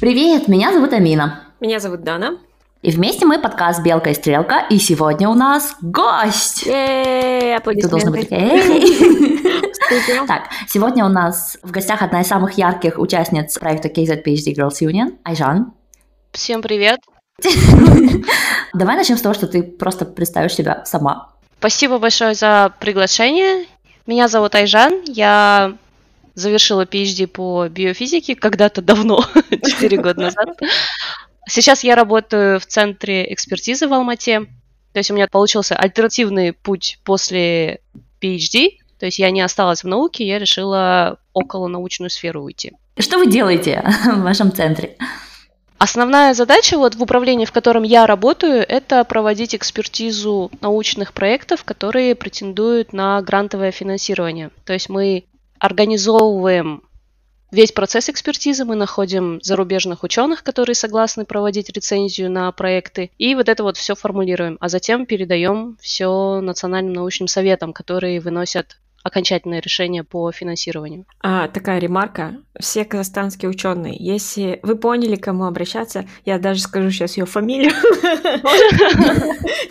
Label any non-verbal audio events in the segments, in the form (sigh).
Привет, меня зовут Амина. Меня зовут Дана. И вместе мы подкаст «Белка и стрелка», и сегодня у нас гость! Быть Так, сегодня у нас в гостях одна из самых ярких участниц проекта KZ PhD Girls Union, Айжан. Всем привет! (laughs) Давай начнем с того, что ты просто представишь себя сама. Спасибо большое за приглашение. Меня зовут Айжан, я завершила PhD по биофизике когда-то давно, (laughs) 4 (laughs) года назад. Сейчас я работаю в центре экспертизы в Алмате. То есть у меня получился альтернативный путь после PhD. То есть я не осталась в науке, я решила около научную сферу уйти. Что вы делаете (laughs) в вашем центре? Основная задача вот в управлении, в котором я работаю, это проводить экспертизу научных проектов, которые претендуют на грантовое финансирование. То есть мы организовываем весь процесс экспертизы, мы находим зарубежных ученых, которые согласны проводить рецензию на проекты, и вот это вот все формулируем, а затем передаем все национальным научным советам, которые выносят окончательное решение по финансированию. А, такая ремарка. Все казахстанские ученые, если вы поняли, к кому обращаться, я даже скажу сейчас ее фамилию,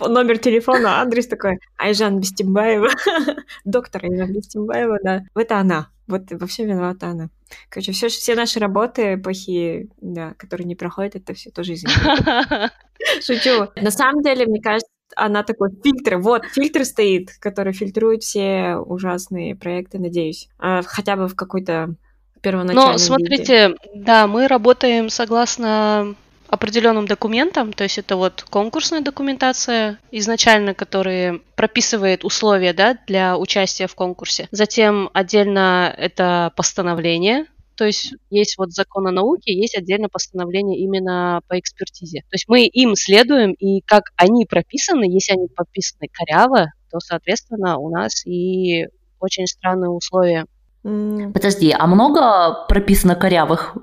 (laughs) номер телефона, адрес такой, Айжан Бестимбаева, (laughs) доктор Айжан Бестимбаева, да, это она. Вот во всем виновата она. Короче, все, все наши работы плохие, да, которые не проходят, это все тоже из (laughs) Шучу. На самом деле, мне кажется, она такой фильтр, вот, фильтр стоит, который фильтрует все ужасные проекты, надеюсь. А, хотя бы в какой-то первоначальном Ну, смотрите, виде. да, мы работаем согласно определенным документам, то есть это вот конкурсная документация изначально, которая прописывает условия да, для участия в конкурсе. Затем отдельно это постановление, то есть есть вот закон о науке, есть отдельно постановление именно по экспертизе. То есть мы им следуем, и как они прописаны, если они прописаны коряво, то, соответственно, у нас и очень странные условия. Подожди, а много прописано корявых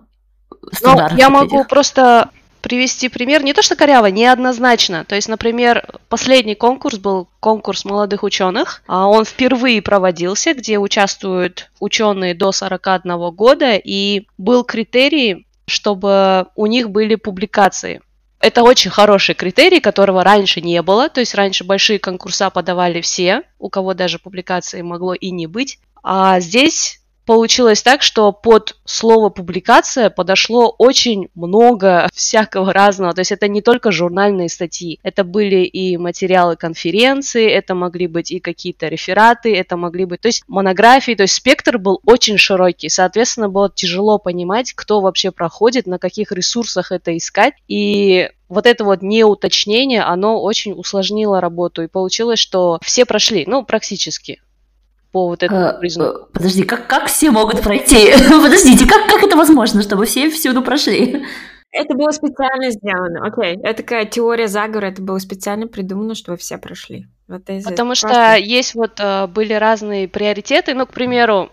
стандартов? Ну, я могу просто привести пример, не то что коряво, неоднозначно. То есть, например, последний конкурс был конкурс молодых ученых. А он впервые проводился, где участвуют ученые до 41 года, и был критерий, чтобы у них были публикации. Это очень хороший критерий, которого раньше не было. То есть раньше большие конкурса подавали все, у кого даже публикации могло и не быть. А здесь получилось так, что под слово публикация подошло очень много (laughs) всякого разного. То есть это не только журнальные статьи, это были и материалы конференции, это могли быть и какие-то рефераты, это могли быть, то есть монографии, то есть спектр был очень широкий. Соответственно, было тяжело понимать, кто вообще проходит, на каких ресурсах это искать. И вот это вот неуточнение, оно очень усложнило работу. И получилось, что все прошли, ну, практически по вот этому а, признаку. Подожди, как, как все могут пройти? (laughs) Подождите, как, как это возможно, чтобы все всюду прошли? Это было специально сделано, окей. Okay. Это такая теория заговора, это было специально придумано, чтобы все прошли. Вот Потому просто... что есть вот э, были разные приоритеты, ну, к примеру,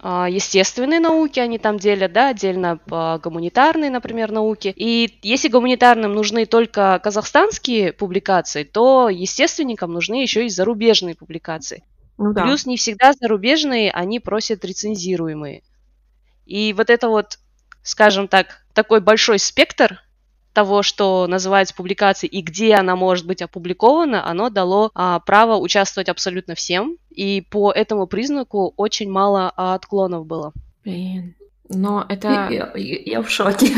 э, естественные науки, они там делят, да, отдельно по гуманитарные, например, науки. И если гуманитарным нужны только казахстанские публикации, то естественникам нужны еще и зарубежные публикации. Ну, да. Плюс не всегда зарубежные, они просят рецензируемые. И вот это вот, скажем так, такой большой спектр того, что называется публикацией и где она может быть опубликована, оно дало а, право участвовать абсолютно всем. И по этому признаку очень мало отклонов было. Блин. Но это... Я, я, я в шоке.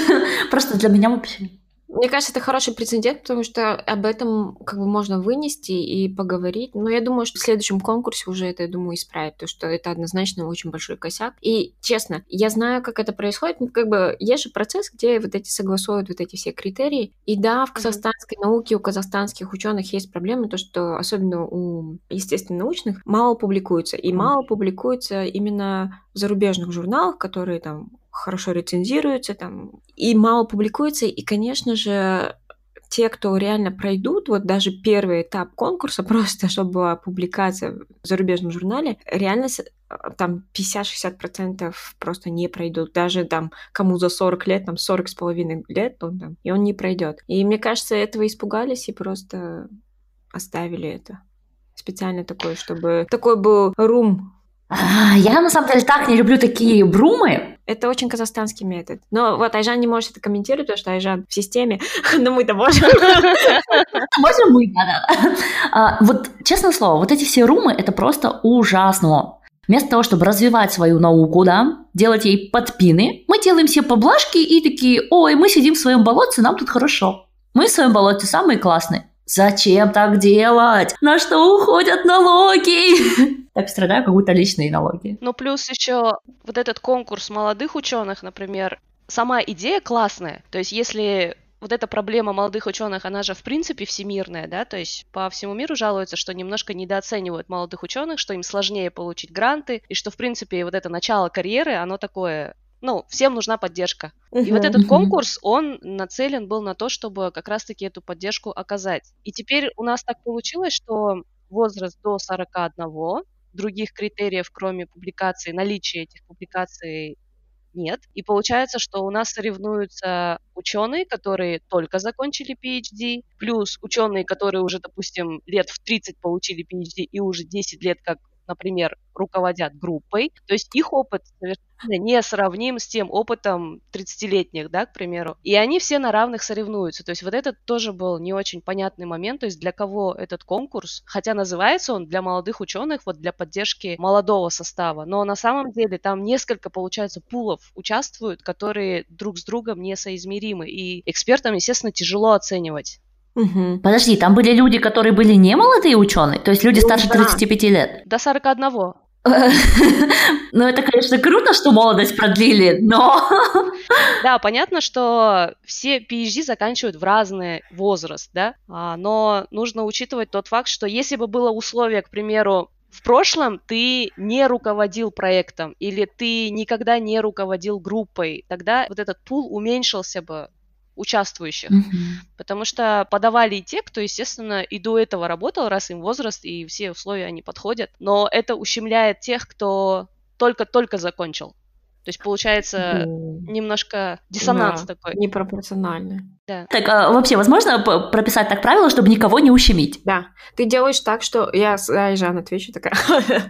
(laughs) Просто для меня вообще мне кажется, это хороший прецедент, потому что об этом как бы можно вынести и поговорить. Но я думаю, что в следующем конкурсе уже это, я думаю, исправят, то что это однозначно очень большой косяк. И, честно, я знаю, как это происходит. Ну, как бы есть же процесс, где вот эти согласуют вот эти все критерии. И да, в казахстанской науке у казахстанских ученых есть проблемы, то, что особенно у естественно-научных мало публикуется. И мало публикуется именно в зарубежных журналах, которые там хорошо рецензируются там, и мало публикуется. И, конечно же, те, кто реально пройдут, вот даже первый этап конкурса, (laughs) просто чтобы была публикация в зарубежном журнале, реально там 50-60% просто не пройдут. Даже там кому за 40 лет, там 40 с половиной лет, он там, и он не пройдет. И мне кажется, этого испугались и просто оставили это. Специально такое, чтобы такой был рум а, я на самом деле так не люблю такие брумы, Это очень казахстанский метод. Но вот Айжан не может это комментировать, потому что Айжан в системе, (laughs) но мы-то можем. (laughs) Можем мы, да-да. А, вот, честное слово, вот эти все румы, это просто ужасно. Вместо того, чтобы развивать свою науку, да, делать ей подпины, мы делаем все поблажки и такие, ой, мы сидим в своем болоте, нам тут хорошо. Мы в своем болоте самые классные. Зачем так делать? На что уходят налоги? (laughs) Так страдаю, как будто личные налоги. Ну, плюс еще вот этот конкурс молодых ученых, например, сама идея классная. То есть, если вот эта проблема молодых ученых, она же в принципе всемирная, да, то есть по всему миру жалуются, что немножко недооценивают молодых ученых, что им сложнее получить гранты, и что в принципе вот это начало карьеры, оно такое ну, всем нужна поддержка. Uh-huh, и вот этот uh-huh. конкурс, он нацелен был на то, чтобы как раз-таки эту поддержку оказать. И теперь у нас так получилось, что возраст до 41, других критериев, кроме публикации, наличия этих публикаций нет. И получается, что у нас соревнуются ученые, которые только закончили PhD, плюс ученые, которые уже, допустим, лет в 30 получили PhD и уже 10 лет как например, руководят группой, то есть их опыт совершенно не сравним с тем опытом 30-летних, да, к примеру. И они все на равных соревнуются. То есть вот этот тоже был не очень понятный момент, то есть для кого этот конкурс, хотя называется он для молодых ученых, вот для поддержки молодого состава, но на самом деле там несколько, получается, пулов участвуют, которые друг с другом несоизмеримы, и экспертам, естественно, тяжело оценивать Угу. Подожди, там были люди, которые были не молодые ученые, то есть люди ну, старше да. 35 лет. До 41. (laughs) Ну, это, конечно, круто, что молодость продлили, но... (laughs) Да, понятно, что все PhD заканчивают в разный возраст, да, а, но нужно учитывать тот факт, что если бы было условие, к примеру, в прошлом ты не руководил проектом или ты никогда не руководил группой, тогда вот этот пул уменьшился бы участвующих. Mm-hmm. Потому что подавали и те, кто, естественно, и до этого работал, раз им возраст и все условия они подходят. Но это ущемляет тех, кто только-только закончил. То есть получается mm. немножко диссонанс да, такой. Непропорциональный. Да. Так, а вообще, возможно прописать так правило, чтобы никого не ущемить? Да. Ты делаешь так, что... Я Айжан отвечу такая. (laughs)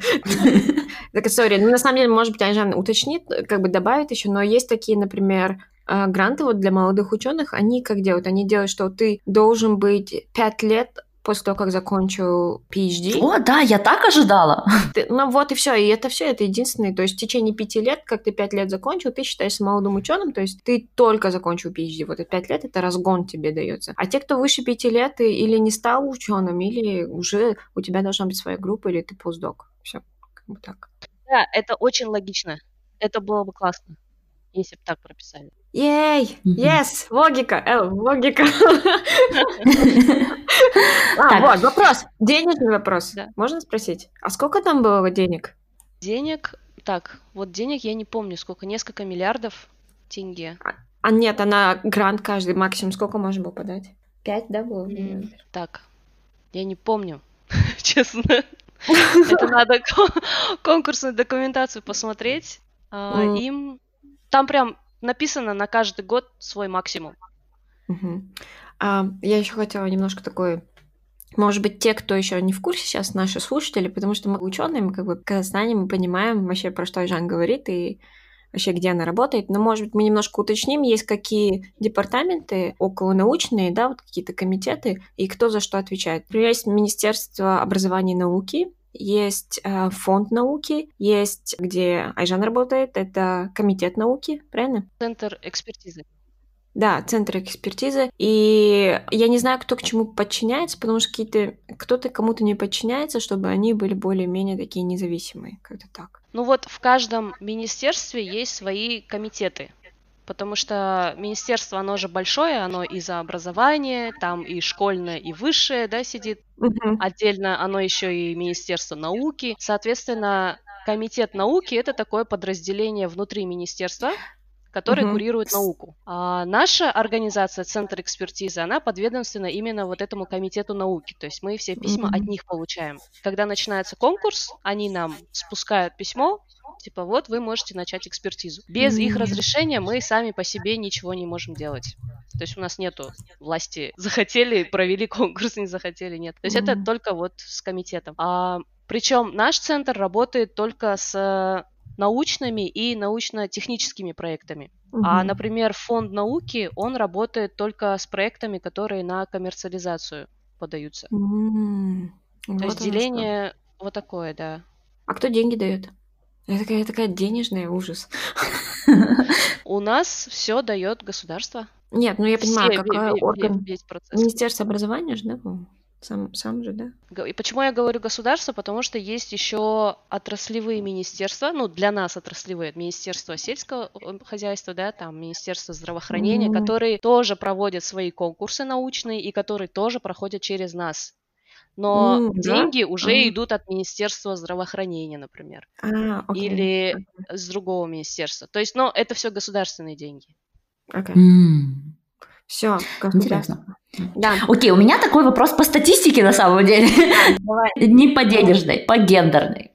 Так, сори. Ну, на самом деле, может быть, Айжан уточнит, как бы добавит еще, но есть такие, например, а, гранты вот для молодых ученых, они как делают? Они делают, что ты должен быть пять лет после того, как закончил PhD. О, да, я так ожидала. Ты, ну вот и все, и это все, это единственное. То есть в течение пяти лет, как ты пять лет закончил, ты считаешься молодым ученым, то есть ты только закончил PhD. Вот эти пять лет это разгон тебе дается. А те, кто выше пяти лет, ты или не стал ученым, или уже у тебя должна быть своя группа, или ты постдок. Все, как бы так. Да, это очень логично. Это было бы классно, если бы так прописали. Ей! Yes! Логика! Э, логика! (laughs) А, вот, вопрос. Денежный вопрос. Можно спросить? А сколько там было денег? Денег? Так, вот денег я не помню, сколько, несколько миллиардов тенге. А, а нет, она грант каждый максимум сколько можно было подать? Пять, да, было? Так, я не помню, (laughs) честно. Это (laughs) надо конкурсную документацию посмотреть. А, им там прям написано на каждый год свой максимум. Угу. А, я еще хотела немножко такой может быть, те, кто еще не в курсе сейчас, наши слушатели, потому что мы ученые, мы как бы в Казахстане, мы понимаем вообще, про что Жан говорит и вообще, где она работает. Но, может быть, мы немножко уточним, есть какие департаменты околонаучные, да, вот какие-то комитеты, и кто за что отвечает. Например, есть Министерство образования и науки, есть э, фонд науки, есть, где Айжан работает, это комитет науки, правильно? Центр экспертизы. Да, центр экспертизы. И я не знаю, кто к чему подчиняется, потому что какие-то кто-то кому-то не подчиняется, чтобы они были более-менее такие независимые, как-то так. Ну вот в каждом министерстве есть свои комитеты потому что министерство, оно же большое, оно и за образование, там и школьное, и высшее, да, сидит. Uh-huh. Отдельно оно еще и Министерство науки. Соответственно, комитет науки это такое подразделение внутри министерства, который uh-huh. курирует науку. А наша организация, Центр экспертизы, она подведомственна именно вот этому комитету науки. То есть мы все письма uh-huh. от них получаем. Когда начинается конкурс, они нам спускают письмо, типа вот вы можете начать экспертизу. Без их разрешения мы сами по себе ничего не можем делать. То есть у нас нету власти (laughs) захотели, провели конкурс, не захотели, нет. То есть это только вот с комитетом. А, причем наш центр работает только с научными и научно-техническими проектами. Угу. А, например, фонд науки, он работает только с проектами, которые на коммерциализацию подаются. М, То Вот есть оно что. деление вот такое, да. А кто деньги дает? Я такая, такая денежная ужас. (laughs) У нас все дает государство. Нет, ну я понимаю, Все, ве- орган. весь процесс. Министерство образования же, да? Сам, сам же, да? И почему я говорю государство? Потому что есть еще отраслевые министерства, ну, для нас отраслевые, Министерство сельского э, хозяйства, да, там Министерство здравоохранения, Мгм. которые тоже проводят свои конкурсы научные и которые тоже проходят через нас. Но да? деньги уже А. идут от Министерства здравоохранения, например, А, окей. или Окей. с другого министерства. То есть, но это все государственные деньги. Окей. М, Все, Интересно. Да, Окей, у меня такой вопрос по статистике на самом деле. (laughs) давай. Не по денежной, по гендерной.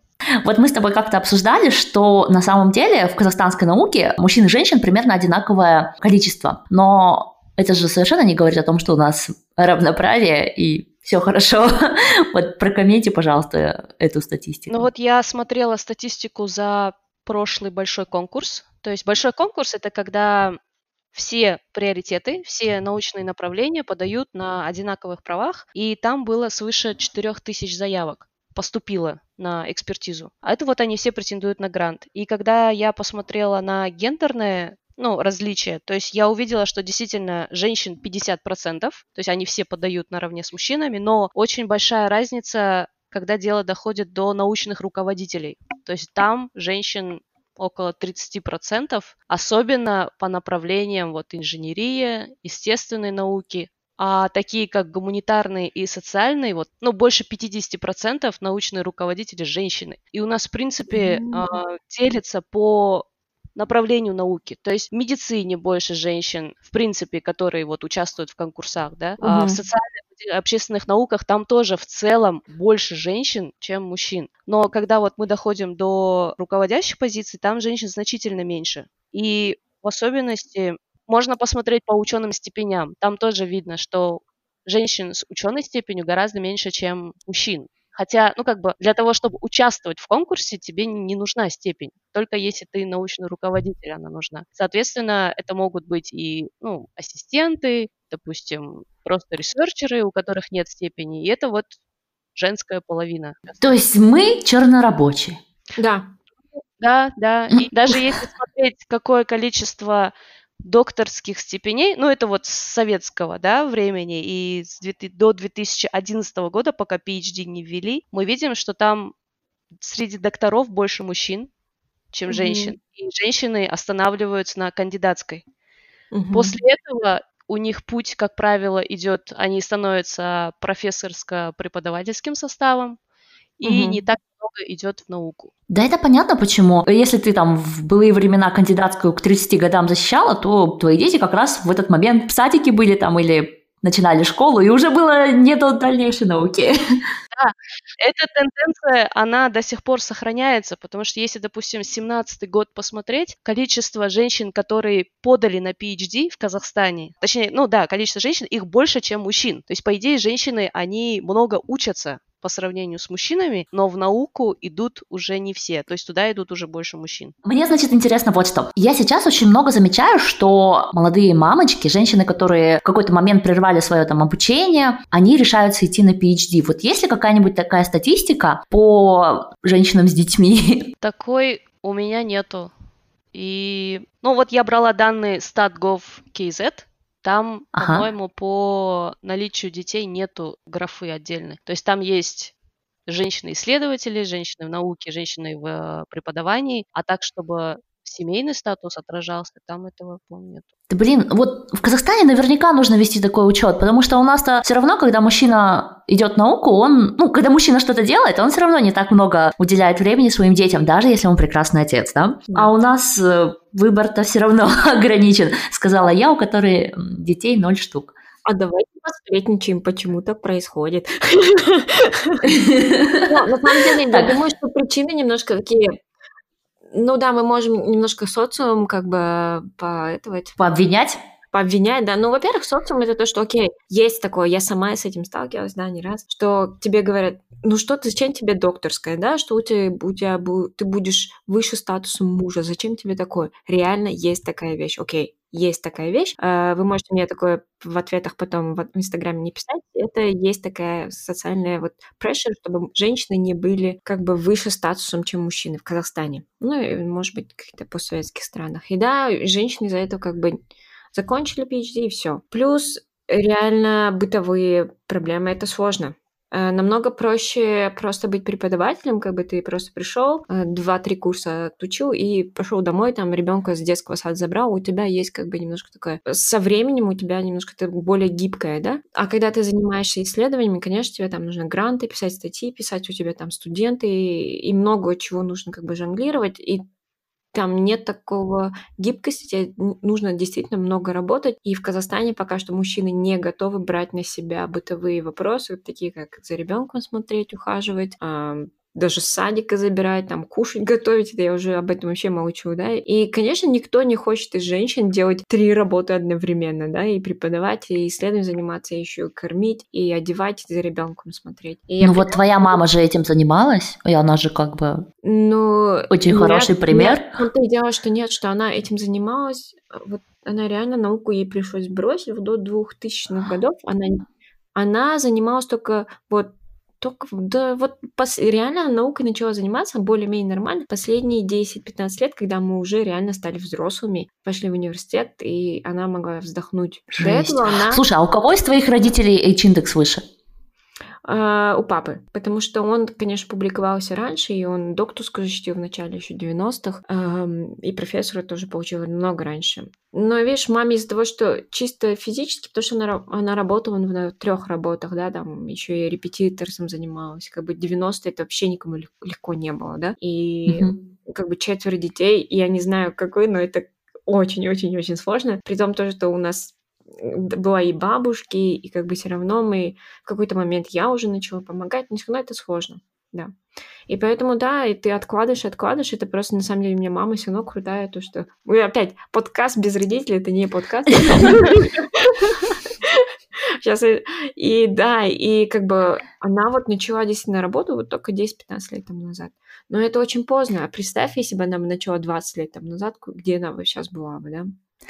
Вот мы с тобой как-то обсуждали, что на самом деле в казахстанской науке мужчин и женщин примерно одинаковое количество. Но это же совершенно не говорит о том, что у нас равноправие и все хорошо. (laughs) Вот прокомменте, пожалуйста, эту статистику. Ну вот я смотрела статистику за прошлый большой конкурс. То есть большой конкурс это когда все приоритеты, все научные направления подают на одинаковых правах, и там было свыше 4000 заявок поступило на экспертизу. А это вот они все претендуют на грант. И когда я посмотрела на гендерное ну, различия. То есть я увидела, что действительно женщин 50%, то есть они все подают наравне с мужчинами, но очень большая разница, когда дело доходит до научных руководителей. То есть там женщин около 30%, особенно по направлениям вот инженерия, естественной науки, а такие как гуманитарные и социальные, вот, ну, больше 50% научные руководители женщины. И у нас, в принципе, М. э, делится по направлению науки. То есть в медицине больше женщин, в принципе, которые вот участвуют в конкурсах, да, а в социальных общественных науках там тоже в целом больше женщин, чем мужчин. Но когда вот мы доходим до руководящих позиций, там женщин значительно меньше. И в особенности можно посмотреть по ученым степеням. Там тоже видно, что женщин с ученой степенью гораздо меньше, чем мужчин. Хотя, ну, как бы, для того, чтобы участвовать в конкурсе, тебе не нужна степень. Только если ты научный руководитель, она нужна. Соответственно, это могут быть и, ну, ассистенты, допустим, просто ресерчеры, у которых нет степени. И это вот женская половина. То есть мы чернорабочие. Да. Да, да. И даже если смотреть, какое количество докторских степеней, ну это вот с советского да, времени и с 2000 до 2011 года, пока PhD не ввели, мы видим, что там среди докторов больше мужчин, чем Мгм. женщин. И женщины останавливаются на кандидатской. Мгм. После этого у них путь, как правило, идет, они становятся профессорско-преподавательским составом, и Мгм. не так много идет в науку. Да, это понятно почему. Если ты там в былые времена кандидатскую к 30 годам защищала, то твои дети как раз в этот момент в садике были там или начинали школу, и уже было не до дальнейшей науки. Эта тенденция, она до сих пор сохраняется, потому что если, допустим, 17 год посмотреть, количество женщин, которые подали на PhD в Казахстане, точнее, ну да, количество женщин, их больше, чем мужчин. То есть, по идее, женщины, они много учатся по сравнению с мужчинами, но в науку идут уже не все, то есть туда идут уже больше мужчин. Мне, значит, интересно вот что. Я сейчас очень много замечаю, что молодые мамочки, женщины, которые в какой-то момент прервали свое там обучение, они решаются идти на PhD. Вот есть ли какая-нибудь такая статистика по женщинам с детьми? (laughs) Такой у меня нету. И, ну вот я брала данные StatGov.kz, там, Ага. по-моему, по наличию детей нету графы отдельной. То есть там есть женщины-исследователи, женщины в науке, женщины в э, преподавании, а так, чтобы семейный статус отражался, там этого, по-моему, нет. Да блин, вот в Казахстане наверняка нужно вести такой учет, потому что у нас-то все равно, когда мужчина идет в науку, он, ну, когда мужчина что-то делает, он все равно не так много уделяет времени своим детям, даже если он прекрасный отец, да? Да. А у нас э, выбор-то все равно (laughs) ограничен, сказала я, у которой детей ноль штук. А давайте посплетничаем, почему так происходит. (laughs) Ну, на самом деле, я думаю, что причины немножко такие... Ну да, мы можем немножко социум как бы поэтовать. Пообвинять? Пообвинять, да. Ну, во-первых, социум это то, что, окей, есть такое, я сама с этим сталкивалась, да, не раз, что тебе говорят, ну что ты, зачем тебе докторская, да, что у тебя, у тебя ты будешь выше статуса мужа, зачем тебе такое? Реально есть такая вещь, окей, есть такая вещь. А, вы можете мне такое в ответах потом в Инстаграме не писать. Это есть такая социальная вот pressure, чтобы женщины не были как бы выше статусом, чем мужчины в Казахстане. Ну, и, может быть, в каких-то постсоветских странах. И да, женщины из-за этого как бы закончили PhD и все. Плюс реально бытовые проблемы, это сложно. Э, намного проще просто быть преподавателем, как бы ты просто пришел, э, два-три курса отучил и пошел домой, там ребенка с детского сада забрал, у тебя есть как бы немножко такое, со временем у тебя немножко это более гибкое, да? А когда ты занимаешься исследованиями, конечно, тебе там нужно гранты писать, статьи писать, у тебя там студенты и много чего нужно как бы жонглировать, и там нет такого гибкости, нужно действительно много работать. И в Казахстане пока что мужчины не готовы брать на себя бытовые вопросы, такие как за ребенком смотреть, ухаживать, даже с садика забирать, там, кушать (laughs) готовить, это я уже об этом вообще молчу, да. И, конечно, никто не хочет из женщин делать три работы одновременно, да, и преподавать, и исследованием заниматься, и еще кормить, и одевать, и за ребенком смотреть. И ну вот твоя мама же этим занималась, и она же как бы ну, очень нет, хороший пример. Нет, и дело, что нет, что она этим занималась, вот она реально науку ей пришлось бросить до 2000-х годов, она она занималась только вот только, да, вот пос, реально наукой начала заниматься более-менее нормально последние 10-15 лет, когда мы уже реально стали взрослыми, пошли в университет, и она могла вздохнуть. Жесть. До этого она... Слушай, а у кого из твоих родителей H-индекс выше? Uh, у папы, потому что он, конечно, публиковался раньше, и он докторскую защитил в начале еще 90-х, uh, и профессора тоже получил много раньше. Но, видишь, маме из-за того, что чисто физически, потому что она, она работала на трех работах, да, там еще и репетиторством занималась, как бы 90 это вообще никому легко не было, да, и mm-hmm. как бы четверо детей, я не знаю какой, но это очень-очень-очень сложно, при том тоже, что у нас была и бабушки, и как бы все равно мы в какой-то момент я уже начала помогать, но все равно это сложно, да. И поэтому, да, и ты откладываешь, откладываешь, это просто, на самом деле, у меня мама все равно крутая, то, что... Мы опять, подкаст без родителей, это не подкаст. Сейчас, и да, и как бы она вот начала действительно работу вот только 10-15 лет тому назад. Но это очень поздно. А представь, если бы она начала 20 лет тому назад, где она бы сейчас была бы, да?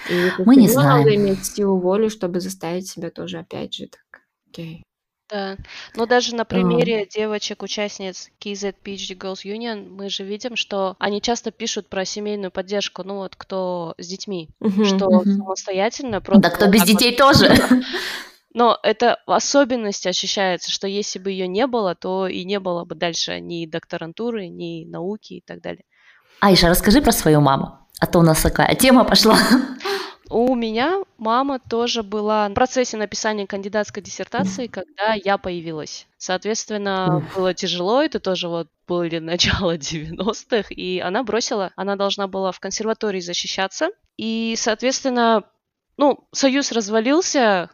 И Мы не знаем. Надо иметь силу воли, чтобы заставить себя тоже опять же так. Окей. Да, но даже на примере девочек-участниц KZ PhD Girls Union мы же видим, что они часто пишут про семейную поддержку, ну вот кто с детьми, Мгм, что мгм. самостоятельно просто Да кто без детей тоже. Но это особенность ощущается, что если бы ее не было, то и не было бы дальше ни докторантуры, ни науки и так далее. Айша, расскажи про свою маму, а то у нас такая тема пошла. (laughs) У меня мама тоже была в процессе написания кандидатской диссертации, когда я появилась. Соответственно, было тяжело, это тоже вот были (laughs) начало 90-х, и она бросила, она должна была в консерватории защищаться, и, соответственно, ну, союз развалился,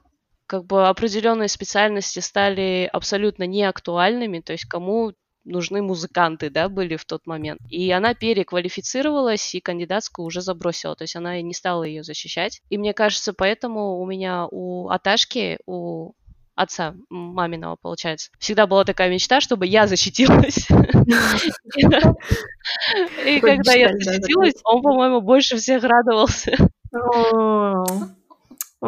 как бы определенные специальности стали абсолютно неактуальными, то есть кому нужны музыканты, да, были в тот момент. И она переквалифицировалась и кандидатскую уже забросила, то есть она не стала ее защищать. И мне кажется, поэтому у меня у Аташки, у отца маминого, получается. Всегда была такая мечта, чтобы я защитилась. (laughs) И когда я защитилась, он, по-моему, больше всех радовался.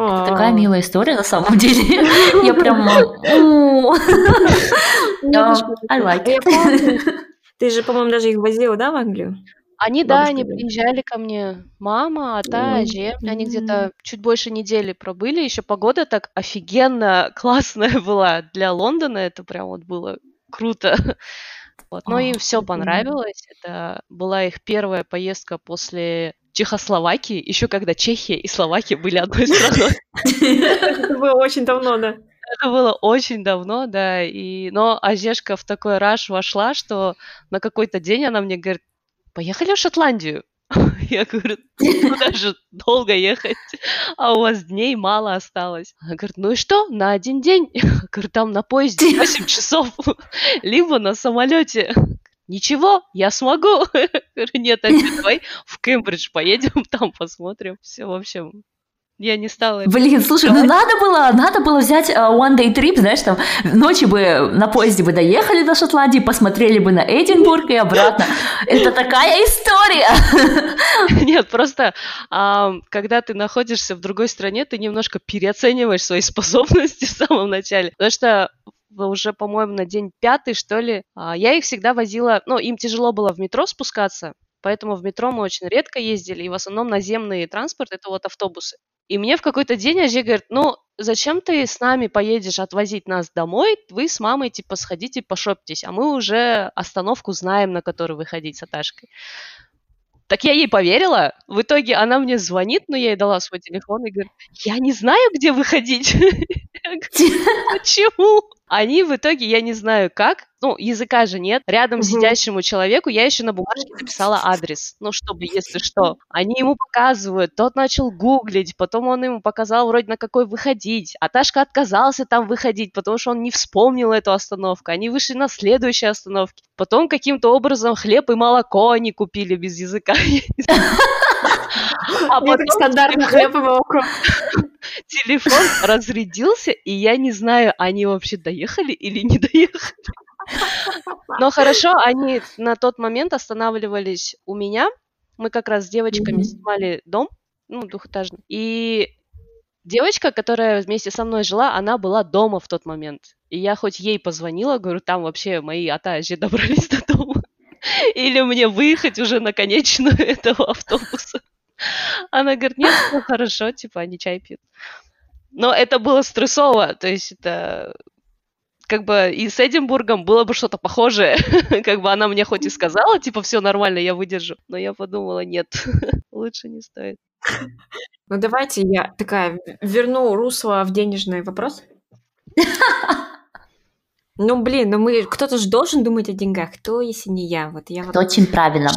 Это такая милая история на самом деле. (laughs) Я прям... (laughs) I like it. (laughs) Ты же, по-моему, даже их возила, да, в Англию? Они, да, они приезжали ко мне. Мама, Ата, Аже. Они где-то чуть больше недели пробыли. Еще погода так офигенно классная была. Для Лондона это прям вот было круто. Вот. Но им все понравилось. Это была их первая поездка после Чехословакии, еще когда Чехия и Словакия были одной страной. (laughs) Это было очень давно, да. Это было очень давно, да. И... Но Азешка в такой раш вошла, что на какой-то день она мне говорит, поехали в Шотландию. (laughs) Я говорю, куда же долго ехать, а у вас дней мало осталось. Она говорит, ну и что, на один день? (laughs) Я говорю, там на поезде 8 часов, либо на самолете ничего, я смогу. (laughs) Говорю, нет, Аня, давай в Кембридж поедем, (laughs) там посмотрим. Все, в общем, я не стала... Блин, слушай, ну надо было, надо было взять uh, one day trip, знаешь, там ночью бы на поезде бы доехали до Шотландии, посмотрели бы на Эдинбург и обратно. (laughs) Это такая история! Нет, просто а, когда ты находишься в другой стране, ты немножко переоцениваешь свои способности в самом начале. Потому что уже, по-моему, на день пятый, что ли, а, я их всегда возила, ну, им тяжело было в метро спускаться, Поэтому в метро мы очень редко ездили, и в основном наземный транспорт – это вот автобусы. И мне в какой-то день Ажи говорит, ну, зачем ты с нами поедешь отвозить нас домой? Вы с мамой, типа, сходите, пошептесь, а мы уже остановку знаем, на которую выходить с Аташкой. Так я ей поверила. В итоге она мне звонит, но я ей дала свой телефон и говорит, я не знаю, где выходить. (laughs) (laughs) Почему? Они в итоге, я не знаю как, ну, языка же нет, рядом угу. сидящему человеку я еще на бумажке написала адрес, ну, чтобы, если что. Они ему показывают, тот начал гуглить, потом он ему показал вроде на какой выходить, а Ташка отказался там выходить, потому что он не вспомнил эту остановку. Они вышли на следующей остановке. Потом каким-то образом хлеб и молоко они купили без языка. (laughs) А потом стандартный хлеб и молоко. (laughs) Телефон разрядился, и я не знаю, они вообще доехали или не доехали. Но хорошо, они на тот момент останавливались у меня. Мы как раз с девочками снимали дом, ну, двухэтажный. И девочка, которая вместе со мной жила, она была дома в тот момент. И я хоть ей позвонила, говорю, там вообще мои атажи добрались до дома. (laughs) Или мне выехать уже на конечную (laughs) этого автобуса. Она говорит, нет, ну (laughs) хорошо, типа, они чай пьют. Но это было стрессово, то есть это как бы и с Эдинбургом было бы что-то похожее. (laughs) как бы она мне хоть и сказала, типа, все нормально, я выдержу. Но я подумала, нет, (laughs) лучше не стоит. Ну давайте я такая верну русло в денежный вопрос. Ну, блин, ну мы кто-то же должен думать о деньгах, кто, если не я? Вот я вот... Это очень правильно.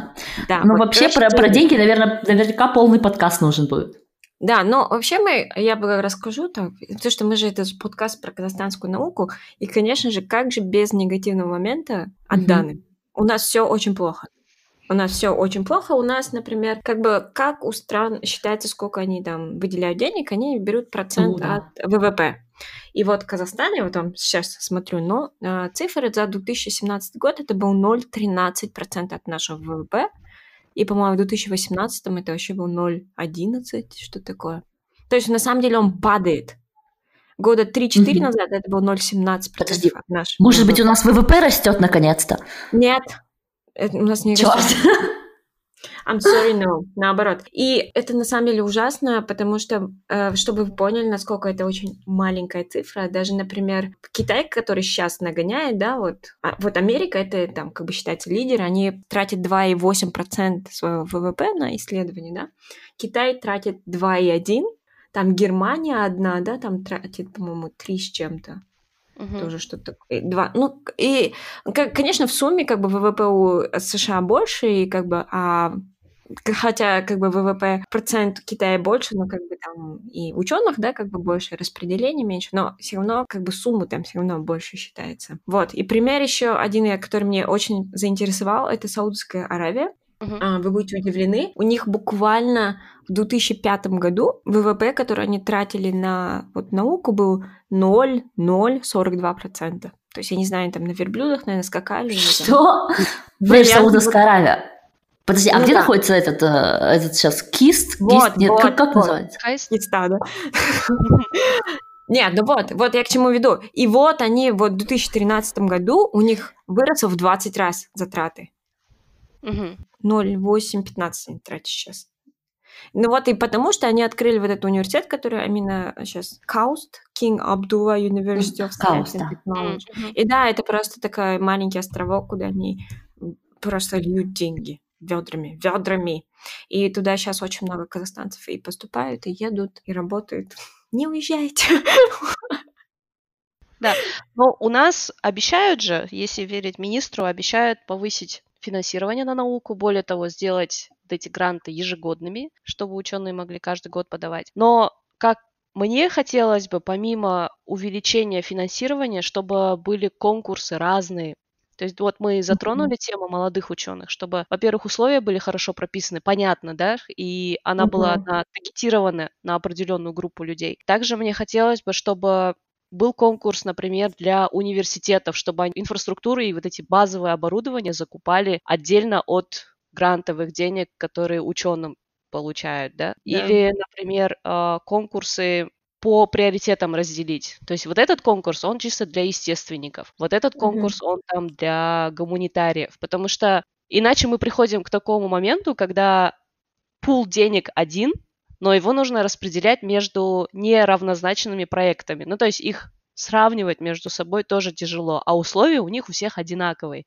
Да, ну, вот вообще про, про деньги, наверное, наверняка полный подкаст нужен будет. Да, но вообще мы, я бы расскажу так, то, что мы же это подкаст про казахстанскую науку, и, конечно же, как же без негативного момента от mm-hmm. данных? У нас все очень плохо. У нас все очень плохо. У нас, например, как бы как у стран считается, сколько они там выделяют денег, они берут процент да. от ВВП. И вот в Казахстане, вот там сейчас смотрю, но э, цифры за 2017 год это был 0,13% от нашего ВВП. И, по-моему, в 2018 это вообще был 0,11, что такое. То есть, на самом деле, он падает. Года 3-4 mm-hmm. назад это был 0,17% Подожди, от нашего может ВВП. быть, у нас ВВП растет наконец-то? Нет, это у нас не растет. (laughs) I'm sorry, no. Наоборот. И это на самом деле ужасно, потому что, э, чтобы вы поняли, насколько это очень маленькая цифра, даже, например, Китай, который сейчас нагоняет, да, вот, а, вот Америка, это там как бы считается лидер, они тратят 2,8% своего ВВП на исследования, да, Китай тратит 2,1%, там Германия одна, да, там тратит, по-моему, 3 с чем-то. Угу. Тоже что-то два. Ну и, конечно, в сумме как бы ВВП у США больше, и как бы, а хотя как бы ВВП процент Китая больше, но как бы там и ученых, да, как бы больше, распределение меньше, но все равно как бы суммы там все равно больше считается. Вот. И пример еще один, который мне очень заинтересовал, это Саудовская Аравия. Uh-huh. Вы будете удивлены. У них буквально в 2005 году ВВП, который они тратили на вот, науку, был 0,042%. То есть, я не знаю, там на верблюдах, наверное, скакали. Что? В Саудовская Аравия. Подожди, а ну, где да. находится этот, э, этот сейчас кист? Вот, кист? Нет, вот, как, как вот. называется? Киста, да. Нет, ну вот, вот я к чему веду. И вот они вот в 2013 году у них выросло в 20 раз затраты. Угу. 0,8-15 они тратят сейчас. Ну вот и потому, что они открыли вот этот университет, который именно сейчас Кауст, King Abdullah University of Science and Technology. И да, это просто такой маленький островок, куда они просто льют деньги ведрами, ведрами. И туда сейчас очень много казахстанцев и поступают, и едут, и работают. Не уезжайте. Да, но у нас обещают же, если верить министру, обещают повысить финансирование на науку, более того, сделать эти гранты ежегодными, чтобы ученые могли каждый год подавать. Но как мне хотелось бы, помимо увеличения финансирования, чтобы были конкурсы разные, то есть вот мы затронули mm-hmm. тему молодых ученых, чтобы, во-первых, условия были хорошо прописаны, понятно, да, и она mm-hmm. была на, таргетирована на определенную группу людей. Также мне хотелось бы, чтобы был конкурс, например, для университетов, чтобы инфраструктуры и вот эти базовые оборудования закупали отдельно от грантовых денег, которые ученым получают, да? да. Или, например, а, конкурсы по приоритетам разделить. То есть вот этот конкурс, он чисто для естественников. Вот этот конкурс, mm-hmm. он там для гуманитариев. Потому что иначе мы приходим к такому моменту, когда пул денег один, но его нужно распределять между неравнозначными проектами. Ну, то есть их сравнивать между собой тоже тяжело, а условия у них у всех одинаковые.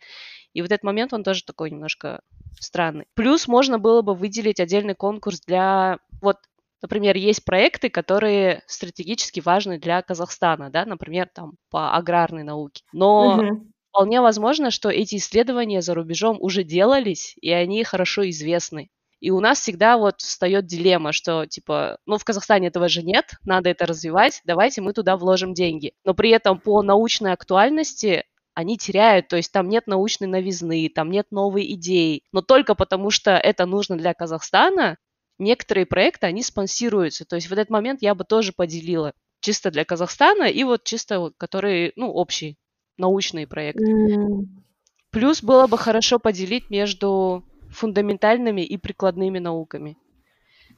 И вот этот момент, он тоже такой немножко странный. Плюс можно было бы выделить отдельный конкурс для... Вот Например, есть проекты, которые стратегически важны для Казахстана, да, например, там по аграрной науке. Но угу. вполне возможно, что эти исследования за рубежом уже делались, и они хорошо известны. И у нас всегда вот встает дилемма, что типа, ну в Казахстане этого же нет, надо это развивать, давайте мы туда вложим деньги. Но при этом по научной актуальности они теряют, то есть там нет научной новизны, там нет новой идеи. Но только потому, что это нужно для Казахстана, некоторые проекты, они спонсируются. То есть в этот момент я бы тоже поделила чисто для Казахстана и вот чисто которые, ну, общие научные проекты. Mm. Плюс было бы хорошо поделить между фундаментальными и прикладными науками.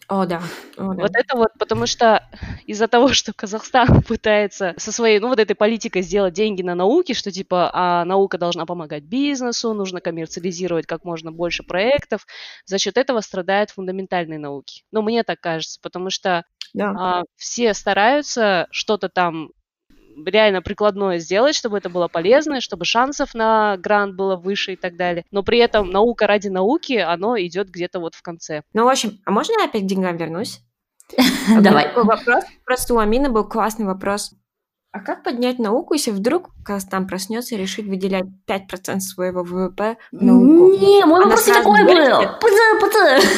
О, да. О, да. Вот это вот, потому что из-за того, что Казахстан (laughs) пытается со своей, ну, вот этой политикой сделать деньги на науке, что типа, а наука должна помогать бизнесу, нужно коммерциализировать как можно больше проектов, за счет этого страдают фундаментальные науки. Ну, мне так кажется, потому что да. а, все стараются что-то там реально прикладное сделать, чтобы это было полезно, чтобы шансов на грант было выше и так далее. Но при этом наука ради науки, оно идет где-то вот в конце. Ну, в общем, а можно я опять к деньгам вернусь? (laughs) Давай. Вопрос. Просто у Амины был классный вопрос. А как поднять науку, если вдруг там проснется и решит выделять 5% своего ВВП в науку? Не, мой вопрос не такой был. Пцы, пцы.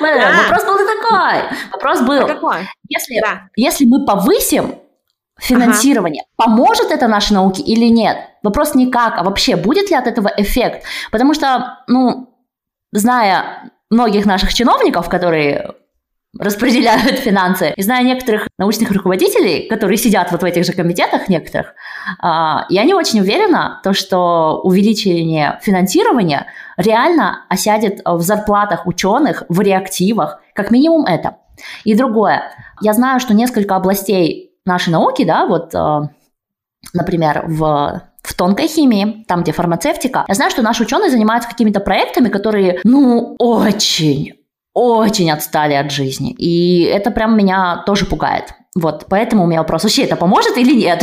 (laughs) Вопрос был не такой. Вопрос был, если, если мы повысим финансирование. Ага. Поможет это нашей науке или нет? Вопрос не как, а вообще будет ли от этого эффект? Потому что, ну, зная многих наших чиновников, которые распределяют (laughs) финансы, и зная некоторых научных руководителей, которые сидят вот в этих же комитетах некоторых, а, я не очень уверена, то, что увеличение финансирования реально осядет в зарплатах ученых, в реактивах, как минимум это. И другое. Я знаю, что несколько областей нашей науки, да, вот, э, например, в в тонкой химии, там, где фармацевтика. Я знаю, что наши ученые занимаются какими-то проектами, которые, ну, очень, очень отстали от жизни. И это прям меня тоже пугает. Вот, поэтому у меня вопрос, вообще это поможет или нет?